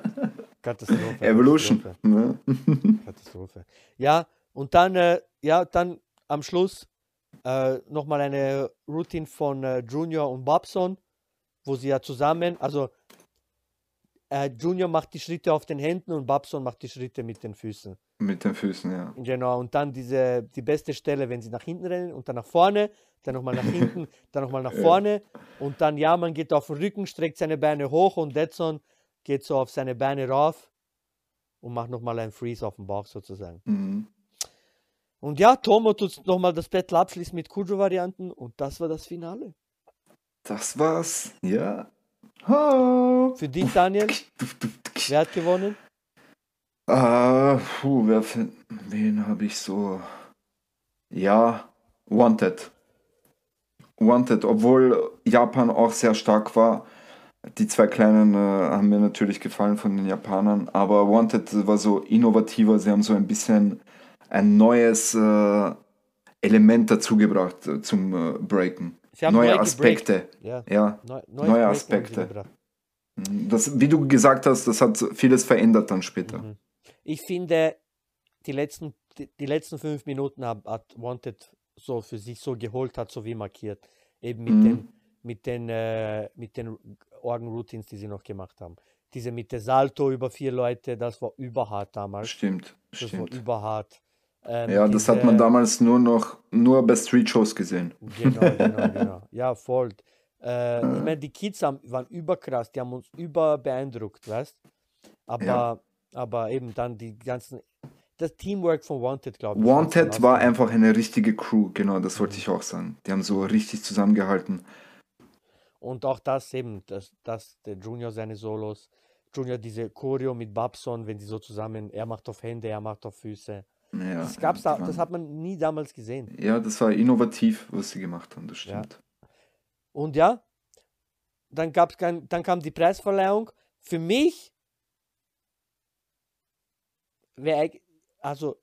Speaker 1: Katastrophe.
Speaker 2: Evolution.
Speaker 1: Katastrophe.
Speaker 2: Ne?
Speaker 1: Katastrophe. Ja, und dann, äh, ja, dann am Schluss äh, nochmal eine Routine von äh, Junior und Babson, wo sie ja zusammen, also äh, Junior macht die Schritte auf den Händen und Babson macht die Schritte mit den Füßen.
Speaker 2: Mit den Füßen, ja.
Speaker 1: Genau, und dann diese, die beste Stelle, wenn sie nach hinten rennen und dann nach vorne, dann nochmal nach hinten, dann nochmal nach vorne und dann, ja, man geht auf den Rücken, streckt seine Beine hoch und Detson geht so auf seine Beine rauf und macht nochmal einen Freeze auf dem Bauch sozusagen.
Speaker 2: Mhm.
Speaker 1: Und ja, Tomo tut nochmal das Battle abschließen mit Kujo-Varianten und das war das Finale.
Speaker 2: Das war's, ja. Ha.
Speaker 1: Für dich, Daniel, wer hat gewonnen?
Speaker 2: Ah, puh, wer, fin- wen habe ich so? Ja, Wanted. Wanted, obwohl Japan auch sehr stark war. Die zwei kleinen äh, haben mir natürlich gefallen von den Japanern, aber Wanted war so innovativer. Sie haben so ein bisschen ein neues äh, Element dazugebracht äh, zum äh, Breaken. Neue
Speaker 1: neu gebreakt.
Speaker 2: Aspekte.
Speaker 1: Ja,
Speaker 2: Ja,
Speaker 1: neu,
Speaker 2: neue
Speaker 1: sie
Speaker 2: Aspekte. das, wie du gesagt hast, das hat vieles verändert dann später.
Speaker 1: Mhm. Ich finde, die letzten, die, die letzten fünf Minuten hat, hat Wanted so für sich so geholt, hat so wie markiert. Eben mit
Speaker 2: Mhm.
Speaker 1: den, mit den, äh, mit den Organ-Routines, die sie noch gemacht haben. Diese mit der Salto über vier Leute, das war überhart damals.
Speaker 2: Stimmt,
Speaker 1: Das war
Speaker 2: stimmt.
Speaker 1: überhart. Ähm,
Speaker 2: Ja, das hat man
Speaker 1: diese-
Speaker 2: damals nur noch nur bei Street-Shows gesehen.
Speaker 1: Genau, genau, genau. Ja, voll. Äh, ich meine, die Kids haben, waren überkrass, die haben uns über beeindruckt, weißt Aber,
Speaker 2: Ja.
Speaker 1: Aber eben dann die ganzen. Das Teamwork von Wanted, glaube ich.
Speaker 2: Wanted war einfach eine richtige Crew, genau, das wollte ich auch sagen. Die haben so richtig zusammengehalten.
Speaker 1: Und auch das eben, dass, dass der Junior seine Solos, Junior diese Choreo mit Babson, wenn sie so zusammen, er macht auf Hände, er macht auf Füße.
Speaker 2: Ja,
Speaker 1: Das gab's
Speaker 2: ja,
Speaker 1: da,
Speaker 2: die
Speaker 1: das
Speaker 2: waren-
Speaker 1: hat man nie damals gesehen.
Speaker 2: ja, das war innovativ, was sie gemacht haben, das
Speaker 1: Ja.
Speaker 2: stimmt.
Speaker 1: Und ja, dann, gab's kein, dann kam die Preisverleihung. Für mich wäre, also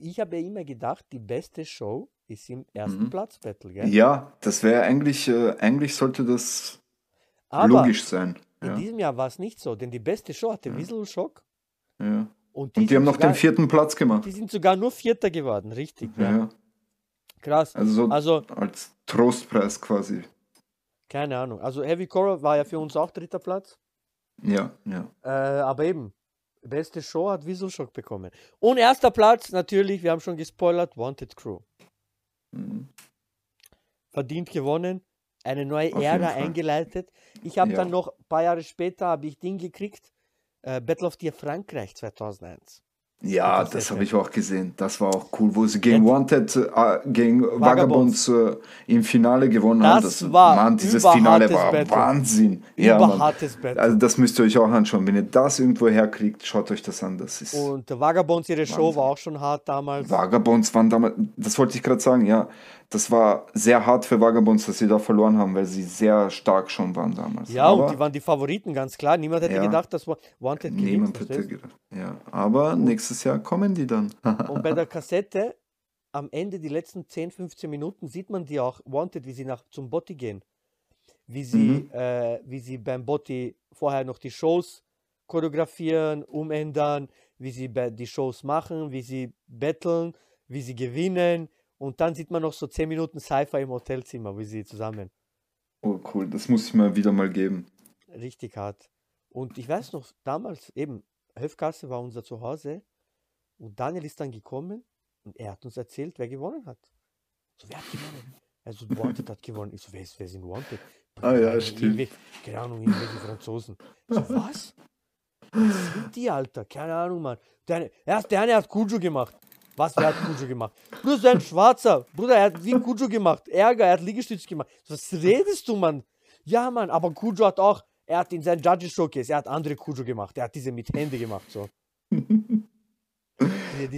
Speaker 1: ich habe ja immer gedacht, die beste Show ist im ersten
Speaker 2: Mhm.
Speaker 1: Platz-Battle, gell?
Speaker 2: Ja, das wäre eigentlich, äh, eigentlich sollte das
Speaker 1: Aber
Speaker 2: logisch sein.
Speaker 1: in
Speaker 2: Ja,
Speaker 1: diesem Jahr war es nicht so, denn die beste Show hatte
Speaker 2: Ja.
Speaker 1: Whistle Shock
Speaker 2: ja.
Speaker 1: und
Speaker 2: Und die haben noch
Speaker 1: sogar,
Speaker 2: den vierten Platz gemacht.
Speaker 1: die sind sogar nur Vierter geworden, richtig, ja.
Speaker 2: Ja,
Speaker 1: Krass.
Speaker 2: also so
Speaker 1: Also,
Speaker 2: als Trostpreis quasi.
Speaker 1: keine Ahnung. Also Heavy Core war ja für uns auch dritter Platz.
Speaker 2: Ja, ja.
Speaker 1: Äh, aber eben, beste Show hat Visual Shock bekommen. Und erster Platz, natürlich, wir haben schon gespoilert, Wanted Crew.
Speaker 2: Mhm.
Speaker 1: Verdient gewonnen, eine neue
Speaker 2: Auf
Speaker 1: Ära eingeleitet. Ich habe
Speaker 2: Ja.
Speaker 1: dann noch ein paar Jahre später, habe ich Ding gekriegt, äh, Battle of the Frankreich 2001.
Speaker 2: Ja,
Speaker 1: Das
Speaker 2: das habe ich auch gesehen. Das war auch cool, wo sie gegen
Speaker 1: Ja,
Speaker 2: Wanted, äh, gegen
Speaker 1: Vagabonds.
Speaker 2: Vagabonds äh, im Finale gewonnen haben.
Speaker 1: Das war
Speaker 2: Mann, dieses Finale war
Speaker 1: Battle.
Speaker 2: Wahnsinn. Ja.
Speaker 1: Überhartes Battle.
Speaker 2: Also das müsst ihr euch auch anschauen. Wenn ihr das irgendwo herkriegt, schaut euch das an. Das ist
Speaker 1: Und der Vagabonds, ihre Show
Speaker 2: Wahnsinn.
Speaker 1: war auch schon hart damals.
Speaker 2: Vagabonds waren damals, das wollte ich gerade sagen, ja. Das war sehr hart für Vagabonds, dass sie da verloren haben, weil sie sehr stark schon waren damals.
Speaker 1: Ja,
Speaker 2: Aber
Speaker 1: und die waren die Favoriten, ganz klar. Niemand hätte
Speaker 2: Ja.
Speaker 1: gedacht, dass Wa- Wanted gewinnt.
Speaker 2: niemand hätte gedacht. Ja, aber nächstes nächstes Jahr kommen die dann.
Speaker 1: Und bei der Kassette, am Ende, die letzten 10, 15 Minuten, sieht man die auch Wanted, wie sie nach zum Botti gehen. Wie sie,
Speaker 2: Mhm.
Speaker 1: äh, wie sie beim Botti vorher noch die Shows choreografieren, umändern, wie sie die Shows machen, wie sie betteln, wie sie gewinnen. Und dann sieht man noch so 10 Minuten Sci-Fi im Hotelzimmer, wie sie zusammen.
Speaker 2: Oh, cool. Das muss ich mir wieder mal geben.
Speaker 1: Richtig hart. Und ich weiß noch, damals eben, Höfgasse war unser Zuhause und Daniel ist dann gekommen und er hat uns erzählt, wer gewonnen hat. So, wer hat gewonnen? Also, Wanted hat gewonnen. Ich so, wer ist, wer sind Wanted?
Speaker 2: Ah, ja, stimmt.
Speaker 1: Keine Ahnung, irgendwelche Franzosen. Ich so, was? Was sind die, Alter? Keine Ahnung, Mann. Der, eine- erst der eine hat Kujo gemacht. Was, wer hat Kujo gemacht? Bruder, so ein Schwarzer. Bruder, er hat wie Kujo gemacht. Ärger, er hat Liegestütz gemacht. Was redest du, Mann? Ja, Mann, aber Kujo hat auch, er hat in seinen Judges Showcase, er hat andere Kujo gemacht. Er hat diese mit Hände gemacht, so.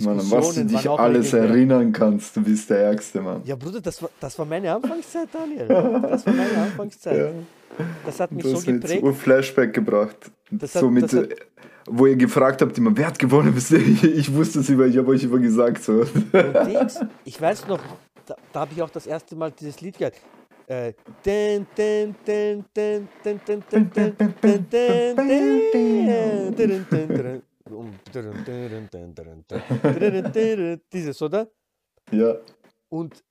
Speaker 2: Mann, an was du dich alles erinnern kannst, du bist der Ärgste, Mann.
Speaker 1: Ja, Bruder, das war, das war meine Anfangszeit, Daniel. Das war meine Anfangszeit.
Speaker 2: Ja.
Speaker 1: Das hat mich
Speaker 2: Du
Speaker 1: so
Speaker 2: jetzt
Speaker 1: geprägt.
Speaker 2: Ur Flashback gebracht.
Speaker 1: Das
Speaker 2: so
Speaker 1: hat-
Speaker 2: mit,
Speaker 1: das hat-
Speaker 2: äh, wo ihr gefragt habt, immer, wer hat gewonnen? Ich, wusste es immer, ich habe euch immer gesagt. So.
Speaker 1: Ich weiß noch, da, da habe ich auch das erste Mal dieses Lied gehört. dieses, oder?
Speaker 2: Ja.
Speaker 1: Und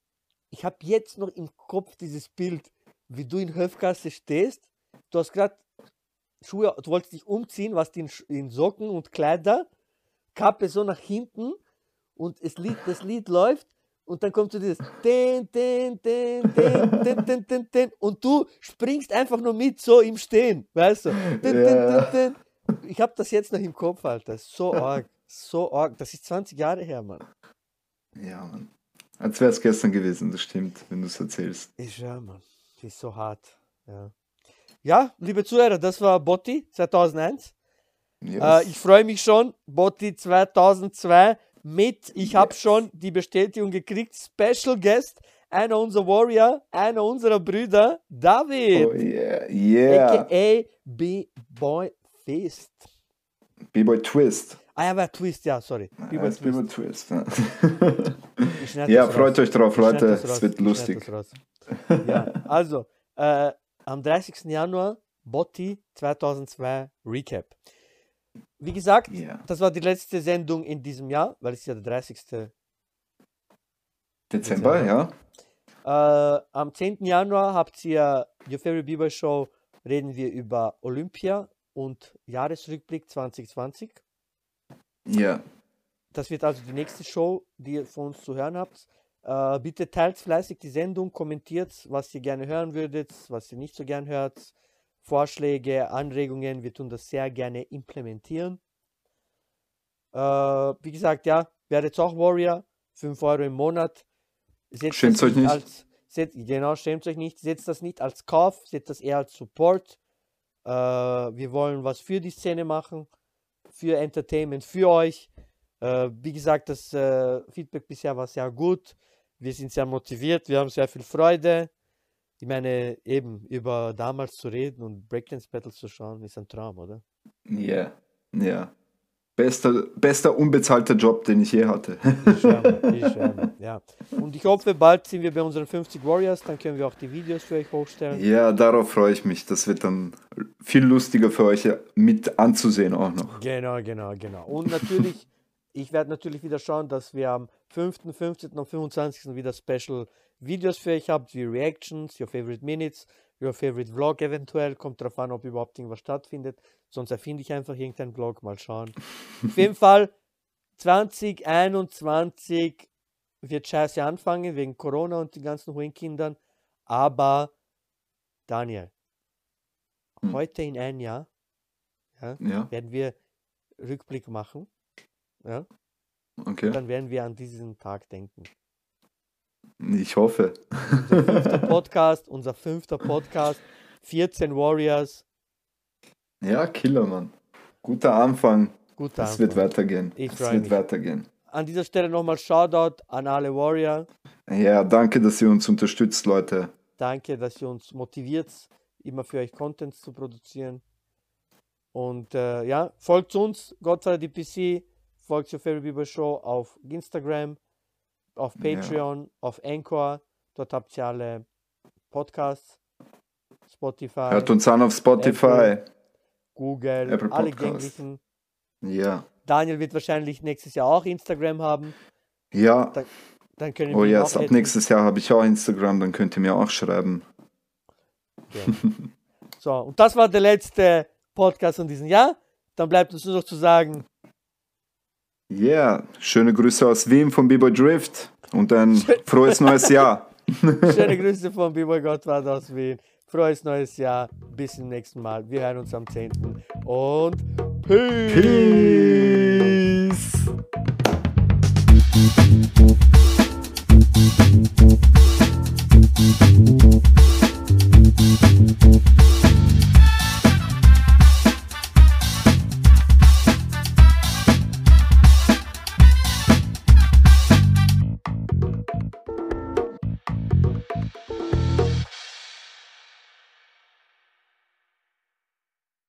Speaker 1: ich habe jetzt noch im Kopf dieses Bild, wie du in Höfgasse stehst. Du hast gerade Schuhe, du wolltest dich umziehen, warst in, in Socken und Kleider, Kappe so nach hinten und es Lied, das Lied läuft und dann kommt so dieses den, den, den, den, den, den, den, den und du springst einfach nur mit so im Stehen, weißt du? Den, yeah.
Speaker 2: den,
Speaker 1: den, den, ich habe das jetzt noch im Kopf, Alter. So arg, so arg. Das ist 20 Jahre her, Mann.
Speaker 2: Ja, Mann. Als wäre es gestern gewesen, das stimmt, wenn du es erzählst.
Speaker 1: Ich schwör, Mann. Die ist so hart. Ja. ja, liebe Zuhörer, das war Botti 2001.
Speaker 2: Yes.
Speaker 1: Äh, ich freue mich schon. Botti 2002 mit. Ich habe schon die Bestätigung gekriegt. Special Guest, einer unserer Warrior, einer unserer Brüder, David.
Speaker 2: oh yeah, yeah.
Speaker 1: AKA B-Boy Fist.
Speaker 2: B-Boy Twist.
Speaker 1: Ah, ja, war Twist, ja, sorry. B-Boy Twist.
Speaker 2: Twist. Ja, ja freut
Speaker 1: raus.
Speaker 2: euch drauf, Leute. Es wird lustig.
Speaker 1: Ja, also, äh, am 30. Januar, Botti 2002 Recap. Wie gesagt,
Speaker 2: Ja.
Speaker 1: das war die letzte Sendung in diesem Jahr, weil es ja der 30.
Speaker 2: Dezember,
Speaker 1: Dezember.
Speaker 2: ja.
Speaker 1: Äh, am 10. Januar habt ihr Your Favorite Bieber Show, reden wir über Olympia und Jahresrückblick 2020.
Speaker 2: Ja.
Speaker 1: Das wird also die nächste Show, die ihr von uns zu hören habt. Äh, bitte teilt fleißig die Sendung, kommentiert, was ihr gerne hören würdet, was ihr nicht so gern hört. Vorschläge, Anregungen, wir tun das sehr gerne implementieren. Äh, wie gesagt, ja, werdet auch Warrior, 5 Euro im Monat. Seht
Speaker 2: Schämt euch nicht.
Speaker 1: Als, seht, genau, schämt euch nicht. Seht das nicht als Kauf, seht das eher als Support. Äh, wir wollen was für die Szene machen, für Entertainment, für euch. Äh, wie gesagt, das äh, Feedback bisher war sehr gut. Wir sind sehr motiviert, wir haben sehr viel Freude. Ich meine, eben über damals zu reden und Breakdance Battles zu schauen, ist ein Traum, oder?
Speaker 2: Ja. Ja. Bester, bester unbezahlter Job, den ich je hatte.
Speaker 1: Ich schwärme, ich schwärme, ja. Und ich hoffe, bald sind wir bei unseren 50 Warriors, dann können wir auch die Videos für euch hochstellen.
Speaker 2: ja, darauf freue ich mich. Das wird dann viel lustiger für euch mit anzusehen auch noch.
Speaker 1: Genau, genau, genau. Und natürlich, ich werde natürlich wieder schauen, dass wir am 5., 15. und 25. wieder Special Videos für euch habt, wie Reactions, Your Favorite Minutes, Your Favorite Vlog eventuell. Kommt drauf an, ob überhaupt irgendwas stattfindet. Sonst erfinde ich einfach irgendeinen Vlog, mal schauen. Auf jeden Fall, 2021 wird scheiße anfangen, wegen Corona und den ganzen hohen Kindern. Aber, Daniel,
Speaker 2: Hm.
Speaker 1: heute in ein Jahr
Speaker 2: Ja,
Speaker 1: werden wir Rückblick machen. Ja?
Speaker 2: okay.
Speaker 1: Dann werden wir an diesen Tag denken.
Speaker 2: Ich hoffe.
Speaker 1: Unser fünfter Podcast, unser fünfter Podcast, 14 Warriors.
Speaker 2: Ja, Killer, Mann. Guter Anfang.
Speaker 1: Guter
Speaker 2: Es wird
Speaker 1: Anfang.
Speaker 2: weitergehen.
Speaker 1: Ich
Speaker 2: Es wird
Speaker 1: mich.
Speaker 2: weitergehen.
Speaker 1: An dieser Stelle nochmal Shoutout an alle Warrior.
Speaker 2: Ja, danke, dass ihr uns unterstützt, Leute.
Speaker 1: Danke, dass ihr uns motiviert, immer für euch Content zu produzieren. Und äh, ja, folgt uns, Godfather DPC, folgt Your Favorite Bieber Show auf Instagram, auf Patreon, ja. auf Anchor. Dort habt ihr alle Podcasts, Spotify.
Speaker 2: Hört uns an auf Spotify. Apple,
Speaker 1: Google, Apple alle gänglichen.
Speaker 2: Ja.
Speaker 1: Daniel wird wahrscheinlich nächstes Jahr auch Instagram haben.
Speaker 2: Ja.
Speaker 1: Dann, dann können
Speaker 2: oh ja, yes, ab nächstes Jahr habe ich auch Instagram, dann könnt ihr mir auch schreiben.
Speaker 1: Okay. so, und das war der letzte Podcast von diesem Jahr. Dann bleibt uns nur noch zu sagen.
Speaker 2: Yeah, schöne Grüße aus Wien von Bebo Drift und ein frohes neues Jahr.
Speaker 1: schöne Grüße von Bebo Gottwald aus Wien. Frohes neues Jahr. Bis zum nächsten Mal. Wir hören uns am 10. Und Peace. Peace.